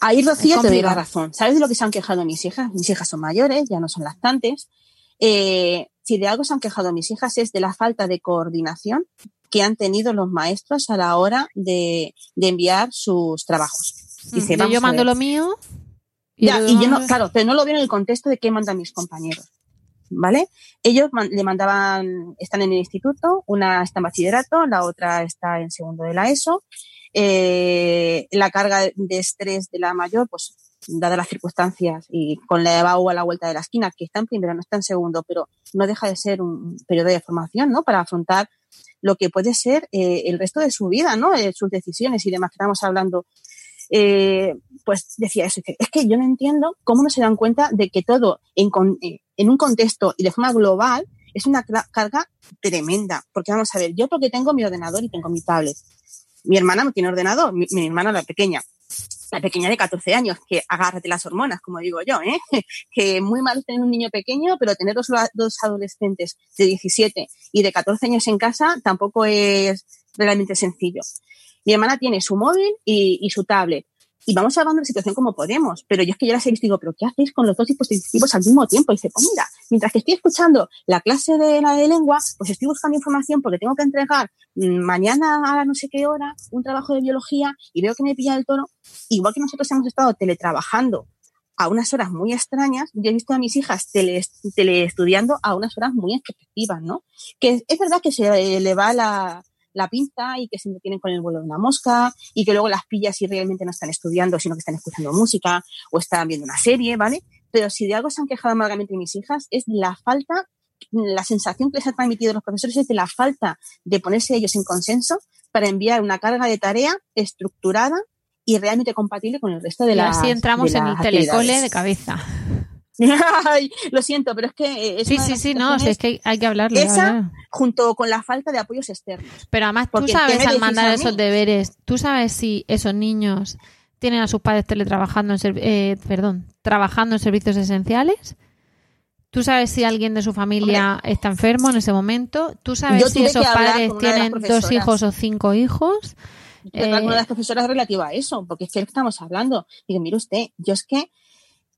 Ahí, Rocío, te doy la razón. ¿Sabes de lo que se han quejado mis hijas? Mis hijas son mayores, ya no son lactantes. Eh, si de algo se han quejado mis hijas es de la falta de coordinación que han tenido los maestros a la hora de, enviar sus trabajos. Dice, yo mando lo mío. Y, ya, y yo no, claro, pero no lo veo en el contexto de qué mandan mis compañeros. ¿Vale? Ellos le mandaban, están en el instituto, una está en bachillerato, la otra está en segundo de la ESO. Eh, la carga de estrés de la mayor, pues dadas las circunstancias y con la EBAU a la vuelta de la esquina, que está en primero, no está en segundo, pero no deja de ser un periodo de formación, ¿no? Para afrontar lo que puede ser eh, el resto de su vida, ¿no? Eh, sus decisiones y demás que estamos hablando. Eh, pues decía eso, es que yo no entiendo cómo no se dan cuenta de que todo en, en un contexto y de forma global es una carga tremenda. Porque vamos a ver, yo porque tengo mi ordenador y tengo mi tablet. Mi hermana no tiene ordenador, mi, hermana la pequeña la pequeña de 14 años, que agárrate las hormonas, como digo yo, ¿eh? que muy mal tener un niño pequeño, pero tener dos, adolescentes de 17 y de 14 años en casa tampoco es realmente sencillo. Mi hermana tiene su móvil y su tablet y vamos hablando de la situación como podemos. Pero yo es que yo las he visto y digo, ¿pero qué hacéis con los dos dispositivos al mismo tiempo? Y dice, pues mira, mientras que estoy escuchando la clase de la de lengua, pues estoy buscando información porque tengo que entregar mm, mañana a no sé qué hora un trabajo de biología y veo que me pilla el toro. Igual que nosotros hemos estado teletrabajando a unas horas muy extrañas, yo he visto a mis hijas teleestudiando a unas horas muy efectivas, ¿no? Que es verdad que se le va la, la pinta y que se tienen con el vuelo de una mosca y que luego las pillas y realmente no están estudiando, sino que están escuchando música o están viendo una serie, ¿vale? Pero si de algo se han quejado amargamente mis hijas es la falta, la sensación que les han transmitido los profesores es de la falta de ponerse ellos en consenso para enviar una carga de tarea estructurada y realmente compatible con el resto de las. Y así entramos en el telecole de cabeza. lo siento, pero es que... Eh, sí, sí, sí, no, es que hay que hablarlo. Esa, junto con la falta de apoyos externos. Pero además tú sabes al mandar esos deberes, tú sabes si esos niños tienen a sus padres teletrabajando, en eh, perdón, trabajando en servicios esenciales. ¿Tú sabes si alguien de su familia está enfermo en ese momento? ¿Tú sabes si esos padres tienen dos hijos o cinco hijos? Eh, una de las profesoras relativa a eso, porque es que estamos hablando. Digo, mire usted, yo es que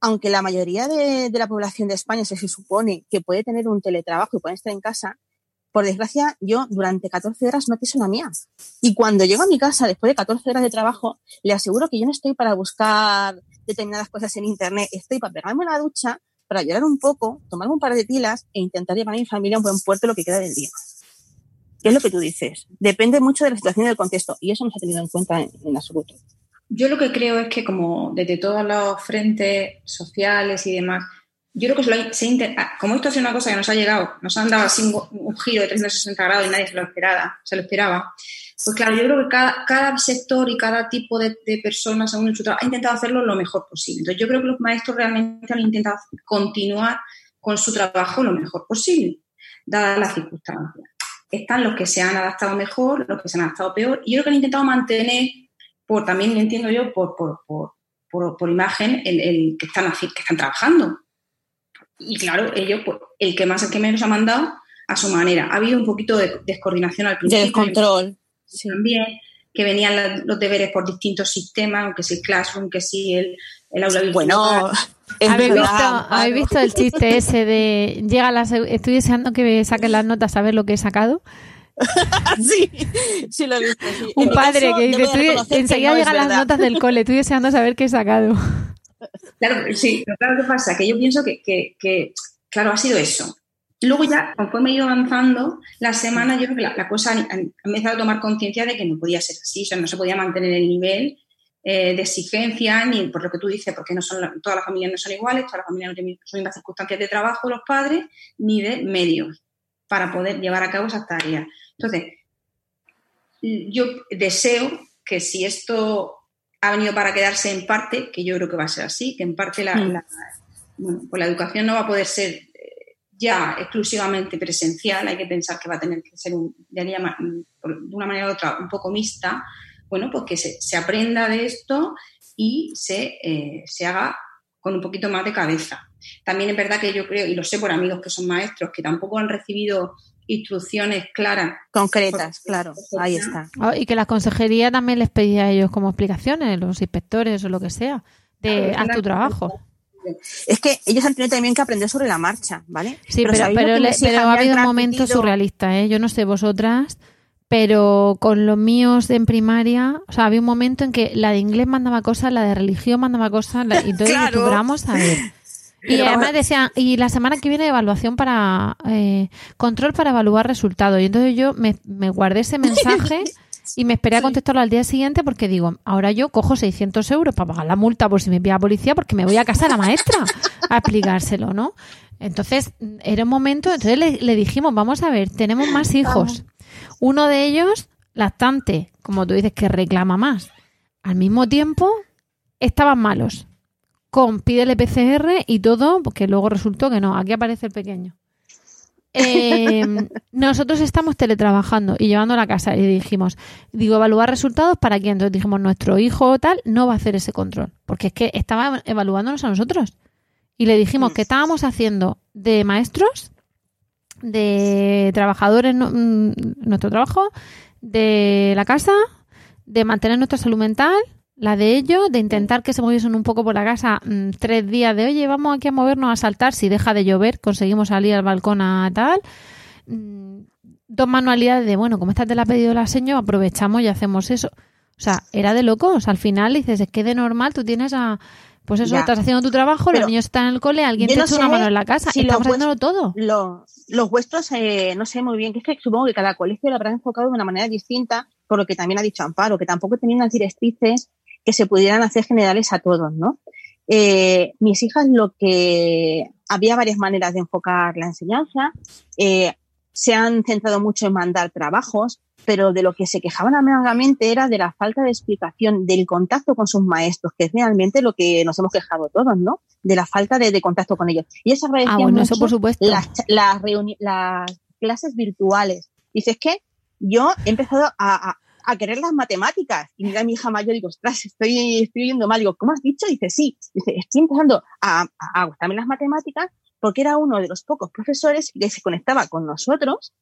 aunque la mayoría de, la población de España se, supone que puede tener un teletrabajo y puede estar en casa, por desgracia, yo durante 14 horas no piso la mía. Y cuando llego a mi casa después de 14 horas de trabajo, le aseguro que yo no estoy para buscar determinadas cosas en Internet, estoy para pegarme una ducha, para llorar un poco, tomarme un par de pilas e intentar llevar a mi familia a un buen puerto lo que queda del día. ¿Qué es lo que tú dices? Depende mucho de la situación y del contexto, y eso no se ha tenido en cuenta en absoluto. Yo lo que creo es que como desde todos los frentes sociales y demás, yo creo que se, ah, como esto ha sido una cosa que nos ha llegado, nos han dado así un, giro de 360 grados y nadie se lo esperaba, se lo esperaba. Pues claro, yo creo que cada, sector y cada tipo de, personas según su ha intentado hacerlo lo mejor posible. Entonces yo creo que los maestros realmente han intentado continuar con su trabajo lo mejor posible, dadas las circunstancias. Están los que se han adaptado mejor, los que se han adaptado peor, y yo creo que han intentado mantener por también entiendo yo por, por, imagen el, que, están, que están trabajando. Y claro, ellos, pues, el que más, el que menos ha mandado a su manera. Ha habido un poquito de descoordinación al principio. De descontrol. También, que venían los deberes por distintos sistemas, aunque si el Classroom, que si el, el aula virtual. Bueno, ¿Habéis visto, ¿Habéis visto el chiste ese de llega la, estoy deseando que saquen las notas a ver lo que he sacado? sí, sí lo he visto. Un padre que dice, enseguida llegan las notas del cole, estoy deseando saber qué he sacado. Claro, sí, pero claro, ¿qué pasa? Que yo pienso que, que, claro, ha sido eso. Luego ya, conforme he ido avanzando, la semana yo creo que la, cosa ha, empezado a tomar conciencia de que no podía ser así, o sea, no se podía mantener el nivel eh, de exigencia, ni por lo que tú dices, porque no son, todas las familias no son iguales, todas las familias no tienen las mismas circunstancias de trabajo los padres, ni de medios para poder llevar a cabo esas tareas. Entonces, yo deseo que si esto ha venido para quedarse en parte, que yo creo que va a ser así, que en parte la, mm. pues la educación no va a poder ser eh, ya exclusivamente presencial, hay que pensar que va a tener que ser de una manera u otra un poco mixta, bueno, pues que se, aprenda de esto y se, eh, se haga con un poquito más de cabeza. También es verdad que yo creo, y lo sé por amigos que son maestros, que tampoco han recibido instrucciones claras. Concretas, claro, ahí está. Ah, y que la consejería también les pedía a ellos como explicaciones, los inspectores o lo que sea, de a tu trabajo. Es que ellos han tenido también que aprender sobre la marcha, ¿vale? Sí, pero, pero, ha habido momentos surrealistas, ¿eh? Yo no sé vosotras, pero con los míos en primaria, o sea, había un momento en que la de inglés mandaba cosas, la de religión mandaba cosas, y entonces claro. a ver. Y además decían, y la semana que viene evaluación para, eh, control para evaluar resultados. Y entonces yo me, guardé ese mensaje y me esperé a contestarlo al día siguiente porque digo, ahora yo cojo 600 euros para pagar la multa por si me pilla la policía porque me voy a casa a la maestra a explicárselo, ¿no? Entonces, era un momento, entonces le, le dijimos, vamos a ver, tenemos más hijos. Uno de ellos, lactante, como tú dices, que reclama más. Al mismo tiempo, estaban malos con pídele PCR y todo, porque luego resultó que no, aquí aparece el pequeño. eh, nosotros estamos teletrabajando y llevando a la casa y dijimos, digo, evaluar resultados para quién. Entonces dijimos, nuestro hijo o tal no va a hacer ese control, porque es que estaba evaluándonos a nosotros. Y le dijimos que estábamos haciendo de maestros, de trabajadores, no- mm, nuestro trabajo, de la casa, de mantener nuestra salud mental, la de ellos, de intentar que se moviesen un poco por la casa mm, tres días de, oye, vamos aquí a movernos a saltar, si deja de llover, conseguimos salir al balcón a tal. Mm, Dos manualidades de, bueno, como esta te la ha pedido la señora, aprovechamos y hacemos eso. O sea, era de locos. Al final dices, es que de normal tú tienes a... Pues eso, Ya. estás haciendo tu trabajo, los niños están en el cole, alguien te no echa una mano en la casa. si Estamos haciéndolo todo. Lo- los vuestros, eh, no sé muy bien, que es que supongo que cada colegio lo habrá enfocado de una manera distinta, por lo que también ha dicho Amparo, que tampoco tenían unas directrices que se pudieran hacer generales a todos, ¿no? Eh, mis hijas lo que había varias maneras de enfocar la enseñanza, eh, se han centrado mucho en mandar trabajos, pero de lo que se quejaban amargamente era de la falta de explicación del contacto con sus maestros, que es realmente lo que nos hemos quejado todos, ¿no? De la falta de, de contacto con ellos. Y eso agradecía Ah, bueno, eso por supuesto. las, las, las clases virtuales. Dices que yo he empezado a, a- a querer las matemáticas. Y mira a mi hija mayor digo, ostras, estoy, estoy oyendo mal. Digo, ¿cómo has dicho? Dice, sí. Dice, estoy empezando a, a, a gustarme las matemáticas porque era uno de los pocos profesores que se conectaba con nosotros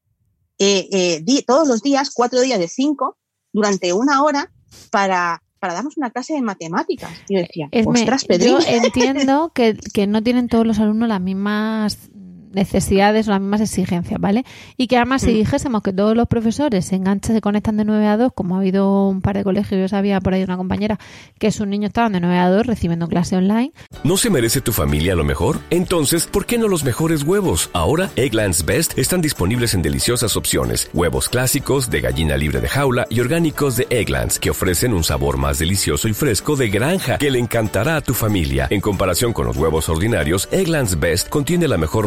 eh, eh, di- todos los días, cuatro días de cinco, durante una hora para, para darnos una clase de matemáticas. Yo decía, Es me- ostras, Pedrín. yo entiendo que, que no tienen todos los alumnos las mismas necesidades o las mismas exigencias, ¿vale? Y que además si Mm. dijésemos que todos los profesores se enganchan, se conectan de 9 a 2, como ha habido un par de colegios, yo sabía por ahí una compañera que sus niños estaban de 9 a 2 recibiendo clase online, ¿No se merece tu familia lo mejor? Entonces, ¿por qué no los mejores huevos? Ahora, Egglands Best están disponibles en deliciosas opciones. Huevos clásicos, de gallina libre de jaula y orgánicos de Egglands, que ofrecen un sabor más delicioso y fresco de granja que le encantará a tu familia. En comparación con los huevos ordinarios, Egglands Best contiene la mejor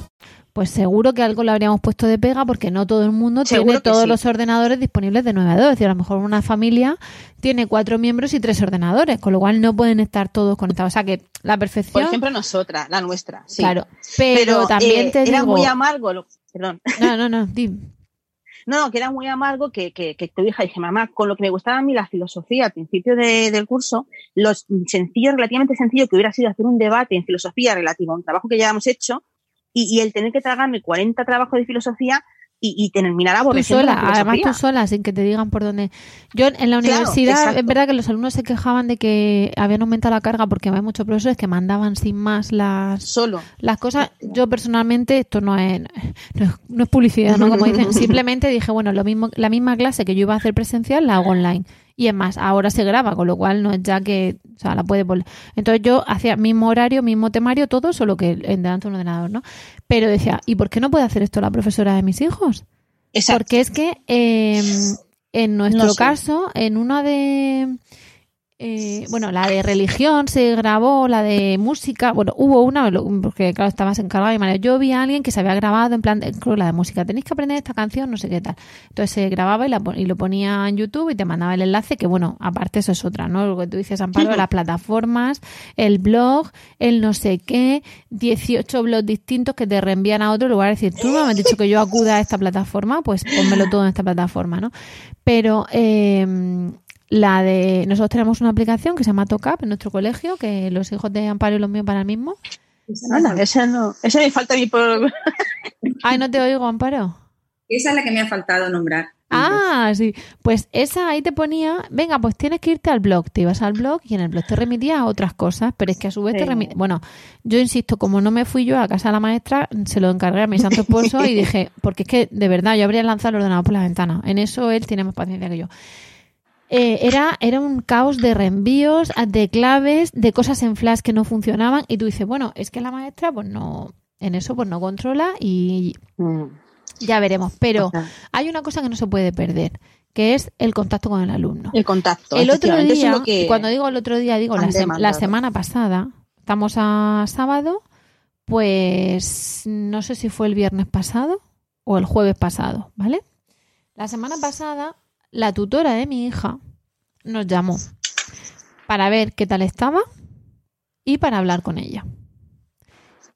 Pues seguro que algo le habríamos puesto de pega porque no todo el mundo Seguro tiene todos sí. los ordenadores disponibles de 9 a 2. Es decir, a lo mejor una familia tiene cuatro miembros y tres ordenadores, con lo cual no pueden estar todos conectados. O sea que la perfección... Por ejemplo, nosotras, la nuestra. Sí. Claro, pero, también eh, te era digo... muy amargo, lo- perdón. No, no, no, di. No, no, que era muy amargo que, que, que tu hija dije, mamá, con lo que me gustaba a mí la filosofía al principio de- del curso, lo sencillo, relativamente sencillo que hubiera sido hacer un debate en filosofía relativo a un trabajo que ya hemos hecho y, y el tener que tragarme 40 trabajos de filosofía y, y terminar Tú aborreciendo sola, la además tú sola, sin que te digan por dónde. Yo en la universidad, es verdad que los alumnos se quejaban de que habían aumentado la carga porque había muchos profesores que mandaban sin más las, Solo. las cosas. Yo personalmente, esto no es, no es, no es publicidad, ¿no? Como dicen, simplemente dije, bueno, lo mismo, la misma clase que yo iba a hacer presencial la hago online. Y es más, ahora se graba, con lo cual no es ya que, o sea, la puede poner. Entonces yo hacía mismo horario, mismo temario, todo, solo que en delante de un ordenador, ¿no? Pero decía, ¿y por qué no puede hacer esto la profesora de mis hijos? Exacto. Porque es que eh, en nuestro No sé. caso, en una de. Eh, bueno, la de religión se grabó, la de música. Bueno, hubo una, porque claro, estabas encargada y María. Yo vi a alguien que se había grabado en plan, de- la de música. Tenéis que aprender esta canción, no sé qué tal. Entonces se grababa y, la, y lo ponía en YouTube y te mandaba el enlace, que bueno, aparte eso es otra, ¿no? Lo que tú dices, Amparo, de las plataformas, el blog, el no sé qué, 18 blogs distintos que te reenvían a otro lugar. Es decir, tú no me has dicho que yo acuda a esta plataforma, pues pónmelo todo en esta plataforma, ¿no? Pero eh, la de. Nosotros tenemos una aplicación que se llama TOCAP en nuestro colegio, que los hijos de Amparo y los míos para el mismo. Anda, ese no, ese me falta a mí por... Ay, no te oigo, Amparo. Esa es la que me ha faltado nombrar. Ah, sí. Pues esa ahí te ponía, venga, pues tienes que irte al blog. Te ibas al blog y en el blog te remitía a otras cosas, pero es que a su vez te remitía. Bueno, yo insisto, como no me fui yo a casa de la maestra, se lo encargué a mi santo esposo y dije, porque es que de verdad yo habría lanzado el ordenador por la ventana. En eso él tiene más paciencia que yo. Eh, era, era un caos de reenvíos, de claves, de cosas en flash que no funcionaban. Y tú dices, bueno, es que la maestra, pues no, en eso pues no controla y Mm. ya veremos. Pero hay una cosa que no se puede perder, que es el contacto con el alumno. El contacto. El otro día, lo que y cuando digo el otro día, digo la, la semana pasada, estamos a sábado, pues no sé si fue el viernes pasado o el jueves pasado, ¿vale? La semana pasada, la tutora de mi hija nos llamó para ver qué tal estaba y para hablar con ella.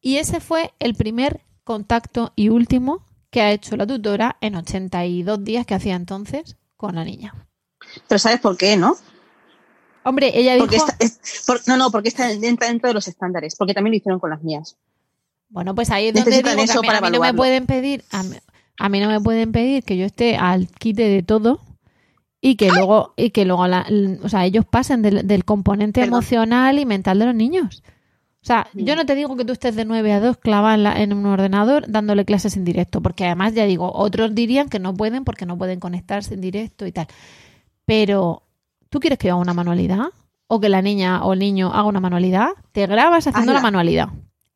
Y ese fue el primer contacto y último que ha hecho la tutora en 82 días que hacía entonces con la niña. Pero ¿sabes por qué, no? Hombre, ella Porque dijo... está- es- por- no, no, porque está dentro de los estándares. Porque también lo hicieron con las mías. Bueno, pues ahí es donde digo que eso a mí, para a mí no me pueden pedir, a mí, a mí no me pueden pedir que yo esté al quite de todo y que luego, y que luego la- o sea, ellos pasen del, del componente Perdón. emocional y mental de los niños. O sea, yo no te digo que tú estés de 9 a 2 clavada en, un ordenador dándole clases en directo, porque además ya digo, otros dirían que no pueden porque no pueden conectarse en directo y tal. Pero, ¿tú quieres que yo haga una manualidad? ¿O que la niña o el niño haga una manualidad? Te grabas haciendo la manualidad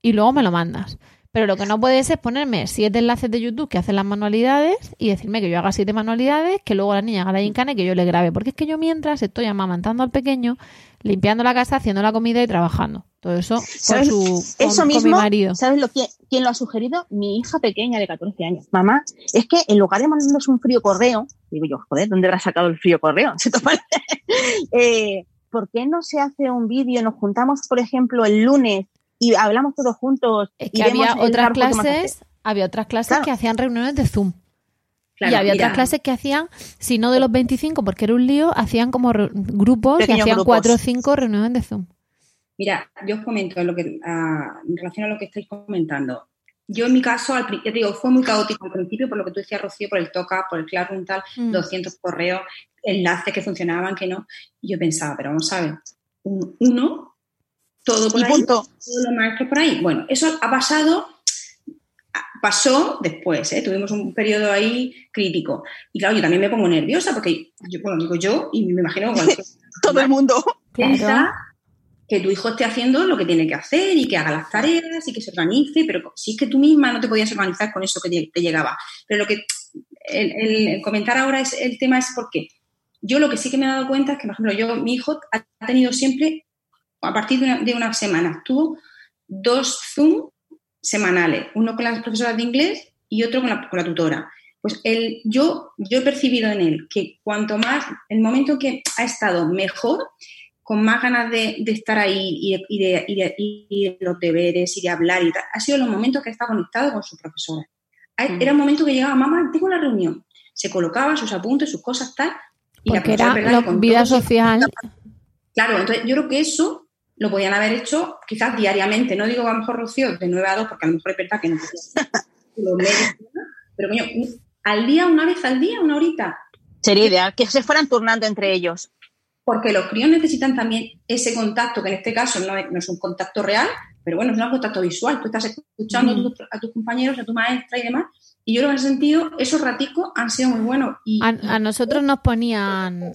y luego me lo mandas. Pero lo que no puedes es ponerme siete enlaces de YouTube que hacen las manualidades y decirme que yo haga siete manualidades, que luego la niña haga la gincana y que yo le grabe. Porque es que yo mientras estoy amamantando al pequeño, limpiando la casa, haciendo la comida y trabajando. Todo eso con, su, con, Eso con mi marido. ¿sabes lo que, quién lo ha sugerido? Mi hija pequeña de 14 años. Mamá, es que en lugar de mandarnos un frío correo, digo yo, joder, ¿dónde habrá sacado el frío correo? Se eh, ¿Por qué no se hace un vídeo? Nos juntamos, por ejemplo, el lunes y hablamos todos juntos. Es y que había otras clases, había otras clases Claro. que hacían reuniones de Zoom. Claro, y había mira, otras clases que hacían, si no de los 25, porque era un lío, hacían como grupos y Pequeños hacían grupos. cuatro o cinco reuniones de Zoom. Mira, yo os comento lo que, ah, en relación a lo que estáis comentando. Yo en mi caso, al, ya te digo, fue muy caótico al principio, por lo que tú decías, Rocío, por el toca, por el Classroom tal, Mm. 200 correos, enlaces que funcionaban, que no. Y yo pensaba, pero vamos a ver, un- uno, todo por Y ahí, punto. todos los maestros por ahí. Bueno, eso ha pasado, pasó después, ¿eh? tuvimos un periodo ahí crítico. Y claro, yo también me pongo nerviosa porque, yo, bueno, digo yo, y me imagino cualquier Todo el mundo. piensa que tu hijo esté haciendo lo que tiene que hacer y que haga las tareas y que se organice, pero si es que tú misma no te podías organizar con eso que te- llegaba. Pero lo que el, el- el comentar ahora es el tema es porque yo lo que sí que me he dado cuenta es que, por ejemplo, yo, mi hijo ha tenido siempre, a partir de una, de una semana, tuvo dos Zoom semanales, uno con las profesoras de inglés y otro con la, con la tutora. Pues él, yo, yo he percibido en él que cuanto más, el momento que ha estado mejor, con más ganas de, de estar ahí y de, y, de, y, de, y de los deberes y de hablar y tal, ha sido los momentos que está conectado con su profesora. Mm. Era un momento que llegaba, mamá, tengo la reunión. Se colocaba sus apuntes, sus cosas, tal. Y la Porque profesora, era Con vida social. Claro, entonces yo creo que eso lo podían haber hecho quizás diariamente. No digo a lo mejor Rocío de 9 a 2, porque a lo mejor es verdad que no pero coño, al día, una vez al día, una horita. Sería ideal que se fueran turnando entre ellos. Porque los críos necesitan también ese contacto, que en este caso no es, no es un contacto real, pero bueno, es un contacto visual. Tú estás escuchando a tus- a tus compañeros, a tu maestra y demás. Y yo creo que sentido, esos raticos han sido muy buenos. Y, A, nosotros nos ponían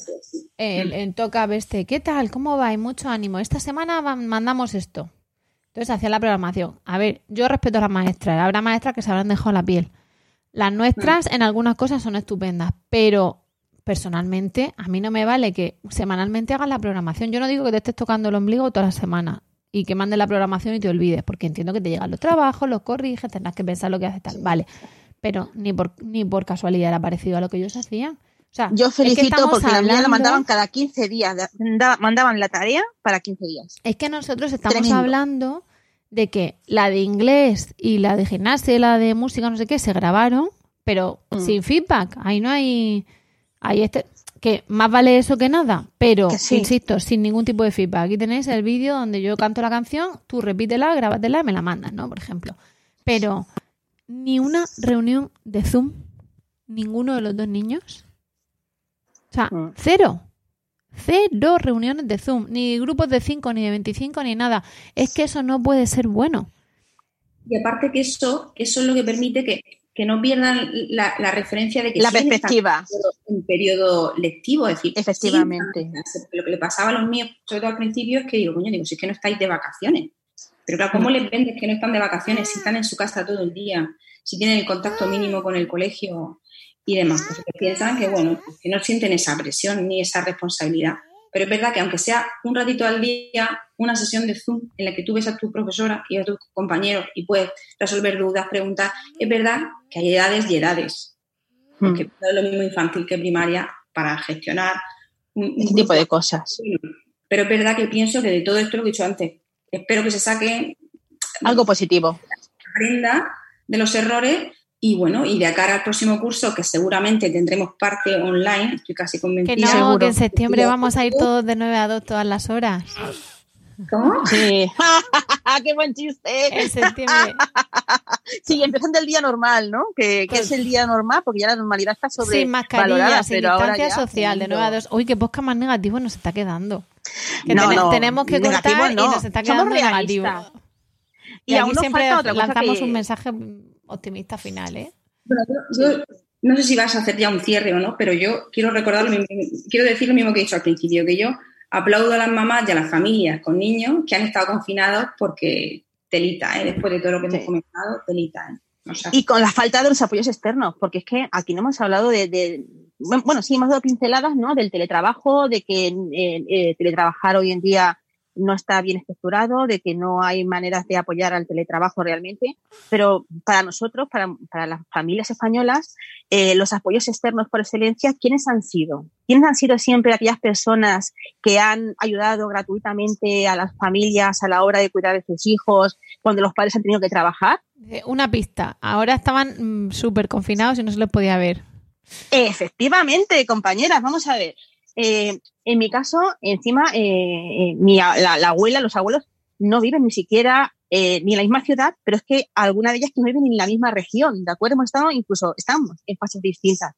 en Toca Veste, ¿qué tal? ¿Cómo va? Hay mucho ánimo. Esta semana mandamos esto. Entonces hacía la programación. A ver, yo respeto a las maestras. Habrá maestras que se habrán dejado la piel. Las nuestras en algunas cosas son estupendas, pero personalmente a mí no me vale que semanalmente hagas la programación. Yo no digo que te estés tocando el ombligo toda la semana y que mandes la programación y te olvides, porque entiendo que te llegan los trabajos, los corriges, tendrás que pensar lo que haces tal. Vale, pero ni por, ni por casualidad era parecido a lo que ellos hacían. O sea, Yo es que felicito porque la mía la hablando- mandaban cada 15 días. da- Mandaban la tarea para 15 días. Es que nosotros estamos Tremendo. hablando de que la de inglés y la de gimnasia y la de música, no sé qué, se grabaron, pero Mm. sin feedback. Ahí no hay. Ahí este, que más vale eso que nada, pero sí. insisto, sin ningún tipo de feedback. Aquí tenéis el vídeo donde yo canto la canción, tú repítela, grábatela y me la mandas, ¿no? Por ejemplo. Pero ni una reunión de Zoom ninguno de los dos niños. O sea, Mm. cero. Cero reuniones de Zoom, ni grupos de 5, ni de 25, ni nada. Es que eso no puede ser bueno. Y aparte que eso, eso es lo que permite que, que no pierdan la, la referencia de que La perspectiva. en un periodo lectivo, es decir, Efectivamente. Lo que le pasaba a los míos, sobre todo al principio, es que digo, coño, digo, si es que no estáis de vacaciones. Pero claro, ¿cómo les vendes que no están de vacaciones si están en su casa todo el día, si tienen el contacto mínimo con el colegio y demás? Pues que piensan que, bueno, que no sienten esa presión ni esa responsabilidad. Pero es verdad que aunque sea un ratito al día, una sesión de Zoom en la que tú ves a tu profesora y a tus compañeros y puedes resolver dudas, preguntas, es verdad que hay edades y edades. Porque no es lo mismo infantil que primaria para gestionar un, tipo de cosas. Pero es verdad que pienso que de todo esto lo que he dicho antes, espero que se saque Algo positivo. aprenda de los errores y bueno, y de cara al próximo curso, que seguramente tendremos parte online, estoy casi Que convencida. no, que en septiembre vamos a ir todos de 9 a 2 todas las horas. ¿Cómo? Sí. ¡Qué buen chiste! En septiembre. Sí, empezando el día normal, ¿no? Que, que es el día normal, porque ya la normalidad está sobre Sin mascarilla, sin pero ahora distancia ya, social, de 9 a 2. Uy, qué posca más negativo nos está quedando. Que No, tene- no, tenemos que cortar no. y nos está Somos quedando negativo. Y, Y aquí aún nos siempre falta otra cosa lanzamos que- un mensaje optimista final, ¿eh? Bueno, yo, yo no sé si vas a hacer ya un cierre o no, pero yo quiero recordar lo mismo, quiero decir lo mismo que he dicho al principio, que yo aplaudo a las mamás y a las familias con niños que han estado confinados porque telita, ¿eh? después de todo lo que hemos Sí. comentado, telita. ¿eh? O sea, Y con la falta de los apoyos externos, porque es que aquí no hemos hablado de, de- bueno, sí hemos dado pinceladas, ¿no? Del teletrabajo, de que eh, eh, teletrabajar hoy en día no está bien estructurado, de que no hay maneras de apoyar al teletrabajo realmente, pero para nosotros, para, para las familias españolas, eh, los apoyos externos por excelencia, ¿quiénes han sido? ¿Quiénes han sido siempre aquellas personas que han ayudado gratuitamente a las familias a la hora de cuidar de sus hijos cuando los padres han tenido que trabajar? Una pista. Ahora estaban mm, súper confinados y no se les podía ver. Efectivamente, compañeras, vamos a ver. Eh, en mi caso, encima, eh, eh, mi la, la abuela, los abuelos no viven ni siquiera eh, ni en la misma ciudad, pero es que alguna de ellas que no viven ni en la misma región, ¿de acuerdo? Hemos estado incluso, estamos en fases distintas.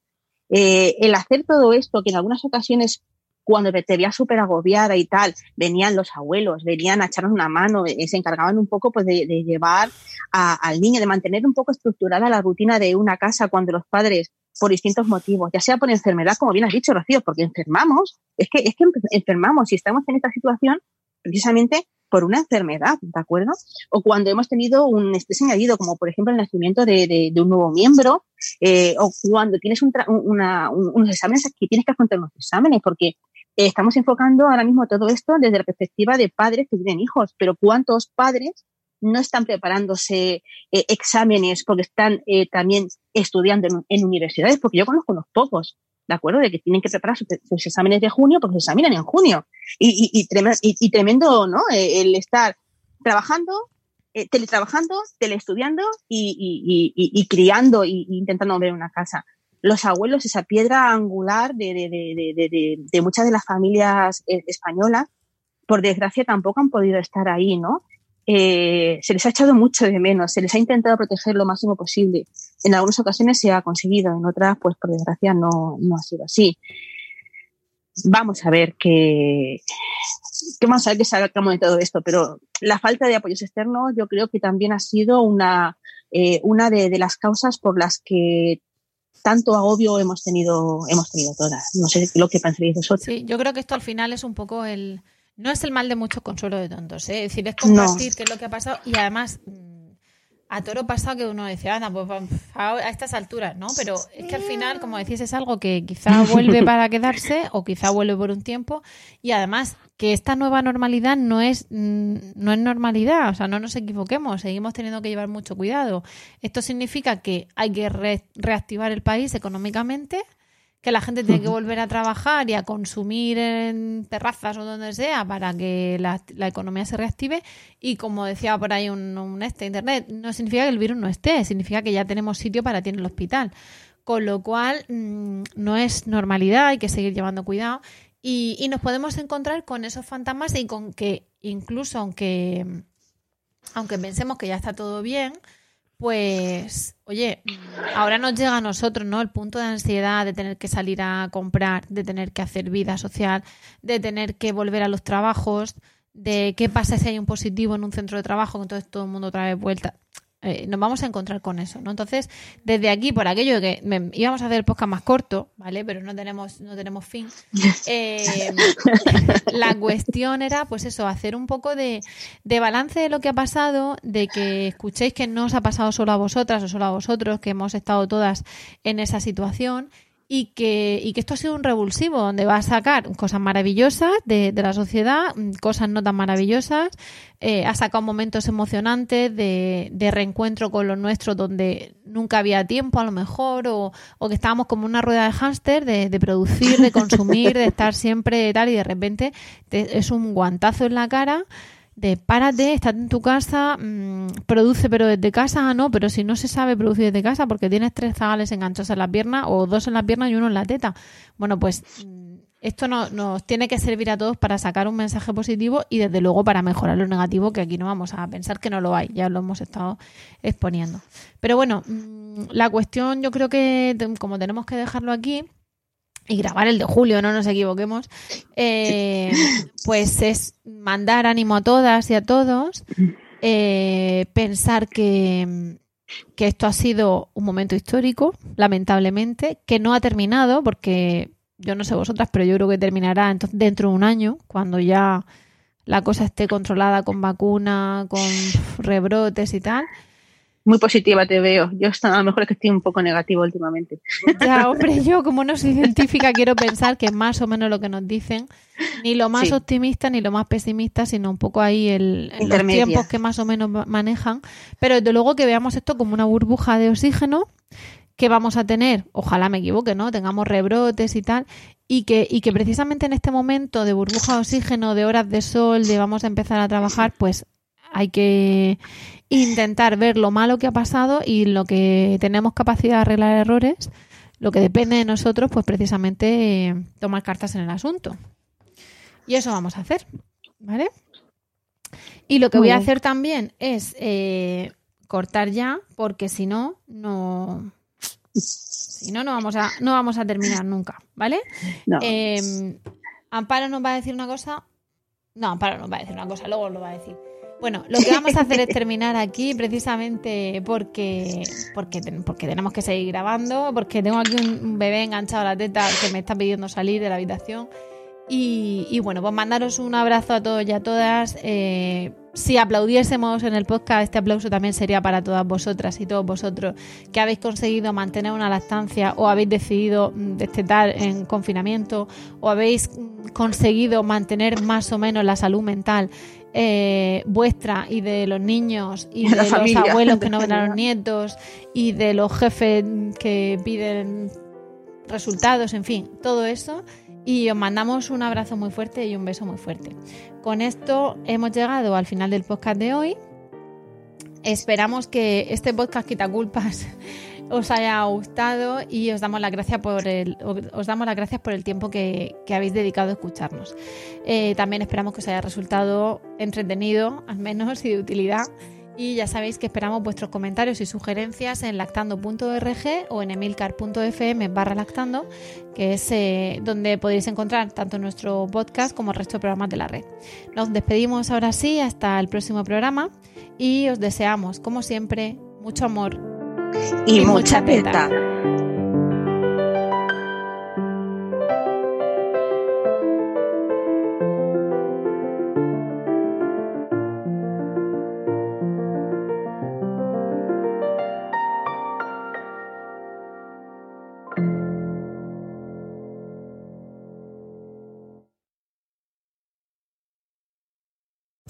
El hacer todo esto, que en algunas ocasiones, cuando te, veías súper agobiada y tal, venían los abuelos, venían a echarnos una mano, se encargaban un poco pues, de, llevar al niño, de mantener un poco estructurada la rutina de una casa cuando los padres por distintos motivos, ya sea por enfermedad, como bien has dicho, Rocío, porque enfermamos, es que, es que enfermamos y estamos en esta situación precisamente por una enfermedad, ¿de acuerdo? O cuando hemos tenido un estrés añadido, como por ejemplo el nacimiento de, de- de un nuevo miembro, eh, o cuando tienes un una- un- unos exámenes que tienes que afrontar unos exámenes, porque estamos enfocando ahora mismo todo esto desde la perspectiva de padres que tienen hijos, pero ¿cuántos padres no están preparándose eh, exámenes porque están eh, también estudiando en, universidades, porque yo conozco unos pocos, ¿de acuerdo? De que tienen que preparar sus, exámenes de junio porque se examinan en junio. Y, tremendo, y, tremendo, ¿no? Eh, el estar trabajando, eh, teletrabajando, teleestudiando y, criando e intentando ver una casa. Los abuelos, esa piedra angular de, de, de, de, muchas de las familias españolas, por desgracia tampoco han podido estar ahí, ¿no? Eh, se les ha echado mucho de menos, se les ha intentado proteger lo máximo posible. En algunas ocasiones se ha conseguido, en otras, pues por desgracia, no, no ha sido así. Vamos a ver qué, qué a ver qué sacamos de todo esto, pero la falta de apoyos externos yo creo que también ha sido una, eh, una de, de, las causas por las que tanto agobio hemos tenido, hemos tenido todas. No sé lo que pensaréis vosotros. Sí, yo creo que esto al final es un poco el, no es el mal de muchos consuelo de tontos, ¿eh? es decir, es compartir no. qué es lo que ha pasado y además a toro pasado que uno decía, anda, pues a estas alturas, ¿no? Pero es que al final, como decís, es algo que quizá vuelve para quedarse o quizá vuelve por un tiempo y además que esta nueva normalidad no es no es normalidad, o sea, no nos equivoquemos, seguimos teniendo que llevar mucho cuidado. Esto significa que hay que re reactivar el país económicamente, que la gente tiene que volver a trabajar y a consumir en terrazas o donde sea para que la, la economía se reactive. Y como decía por ahí un, un, este internet, no significa que el virus no esté, significa que ya tenemos sitio para ti en el hospital. Con lo cual mmm, no es normalidad, hay que seguir llevando cuidado. Y, y, nos podemos encontrar con esos fantasmas y con que incluso aunque, aunque pensemos que ya está todo bien, pues, oye, ahora nos llega a nosotros, ¿no? El punto de ansiedad de tener que salir a comprar, de tener que hacer vida social, de tener que volver a los trabajos, de qué pasa si hay un positivo en un centro de trabajo, entonces todo el mundo otra vez vuelta. Eh, nos vamos a encontrar con eso, ¿no? Entonces, desde aquí, por aquello de que íbamos a hacer el podcast más corto, ¿vale? Pero no tenemos, no tenemos fin. Eh, la cuestión era, pues eso, hacer un poco de, de, balance de lo que ha pasado, de que escuchéis que no os ha pasado solo a vosotras o solo a vosotros, que hemos estado todas en esa situación y que, y que esto ha sido un revulsivo donde va a sacar cosas maravillosas de, de la sociedad, mm, cosas no tan maravillosas, eh, ha sacado momentos emocionantes de, de, reencuentro con los nuestros donde nunca había tiempo a lo mejor o, o que estábamos como una rueda de hámster de, de, producir, de consumir, de estar siempre tal y de repente es un guantazo en la cara de párate, estate en tu casa, mmm, produce pero desde casa, no, pero si no se sabe producir desde casa porque tienes tres zagales enganchados en la pierna o dos en la pierna y uno en la teta. Bueno, pues mm, esto no, nos tiene que servir a todos para sacar un mensaje positivo y desde luego para mejorar lo negativo, que aquí no vamos a pensar que no lo hay, ya lo hemos estado exponiendo. Pero bueno, mmm, la cuestión yo creo que como tenemos que dejarlo aquí, y grabar el de julio, no nos equivoquemos, eh, pues es mandar ánimo a todas y a todos, eh, pensar que, que esto ha sido un momento histórico, lamentablemente, que no ha terminado, porque yo no sé vosotras, pero yo creo que terminará entonces, dentro de un año, cuando ya la cosa esté controlada con vacuna, con rebrotes y tal muy positiva te veo. Yo a lo mejor es que estoy un poco negativo últimamente. Ya, hombre, yo como no soy científica quiero pensar que es más o menos lo que nos dicen, ni lo más sí. optimista ni lo más pesimista, sino un poco ahí el, los tiempos que más o menos manejan. Pero desde luego que veamos esto como una burbuja de oxígeno que vamos a tener, ojalá me equivoque, ¿no? Tengamos rebrotes y tal, y que, y que precisamente en este momento de burbuja de oxígeno, de horas de sol, de vamos a empezar a trabajar, pues hay que intentar ver lo malo que ha pasado y lo que tenemos capacidad de arreglar errores, lo que depende de nosotros, pues precisamente eh, tomar cartas en el asunto. Y eso vamos a hacer, ¿vale? Y lo que Muy voy a hacer también es eh, cortar ya, porque si no, no... Si no, no vamos a, no vamos a terminar nunca, ¿vale? No. Eh, Amparo nos va a decir una cosa. No, Amparo nos va a decir una cosa, luego lo va a decir. Bueno, lo que vamos a hacer es terminar aquí precisamente porque, porque, porque tenemos que seguir grabando, porque tengo aquí un bebé enganchado a la teta que me está pidiendo salir de la habitación. Y, y bueno, pues mandaros un abrazo a todos y a todas. Eh, si aplaudiésemos en el podcast, este aplauso también sería para todas vosotras y todos vosotros que habéis conseguido mantener una lactancia o habéis decidido destetar en confinamiento o habéis conseguido mantener más o menos la salud mental eh, vuestra y de los niños y de, de los familia. abuelos que no ven a los nietos y de los jefes que piden resultados, en fin, todo eso. Y os mandamos un abrazo muy fuerte y un beso muy fuerte. Con esto hemos llegado al final del podcast de hoy. Esperamos que este podcast quita culpas os haya gustado y os damos las gracias por el, os damos las gracias por el tiempo que, que habéis dedicado a escucharnos. Eh, también esperamos que os haya resultado entretenido, al menos, y de utilidad. Y ya sabéis que esperamos vuestros comentarios y sugerencias en lactando.org o en emilcar.fm barra lactando, que es eh, donde podéis encontrar tanto nuestro podcast como el resto de programas de la red. Nos despedimos ahora sí, hasta el próximo programa y os deseamos, como siempre, mucho amor y, y mucha teta.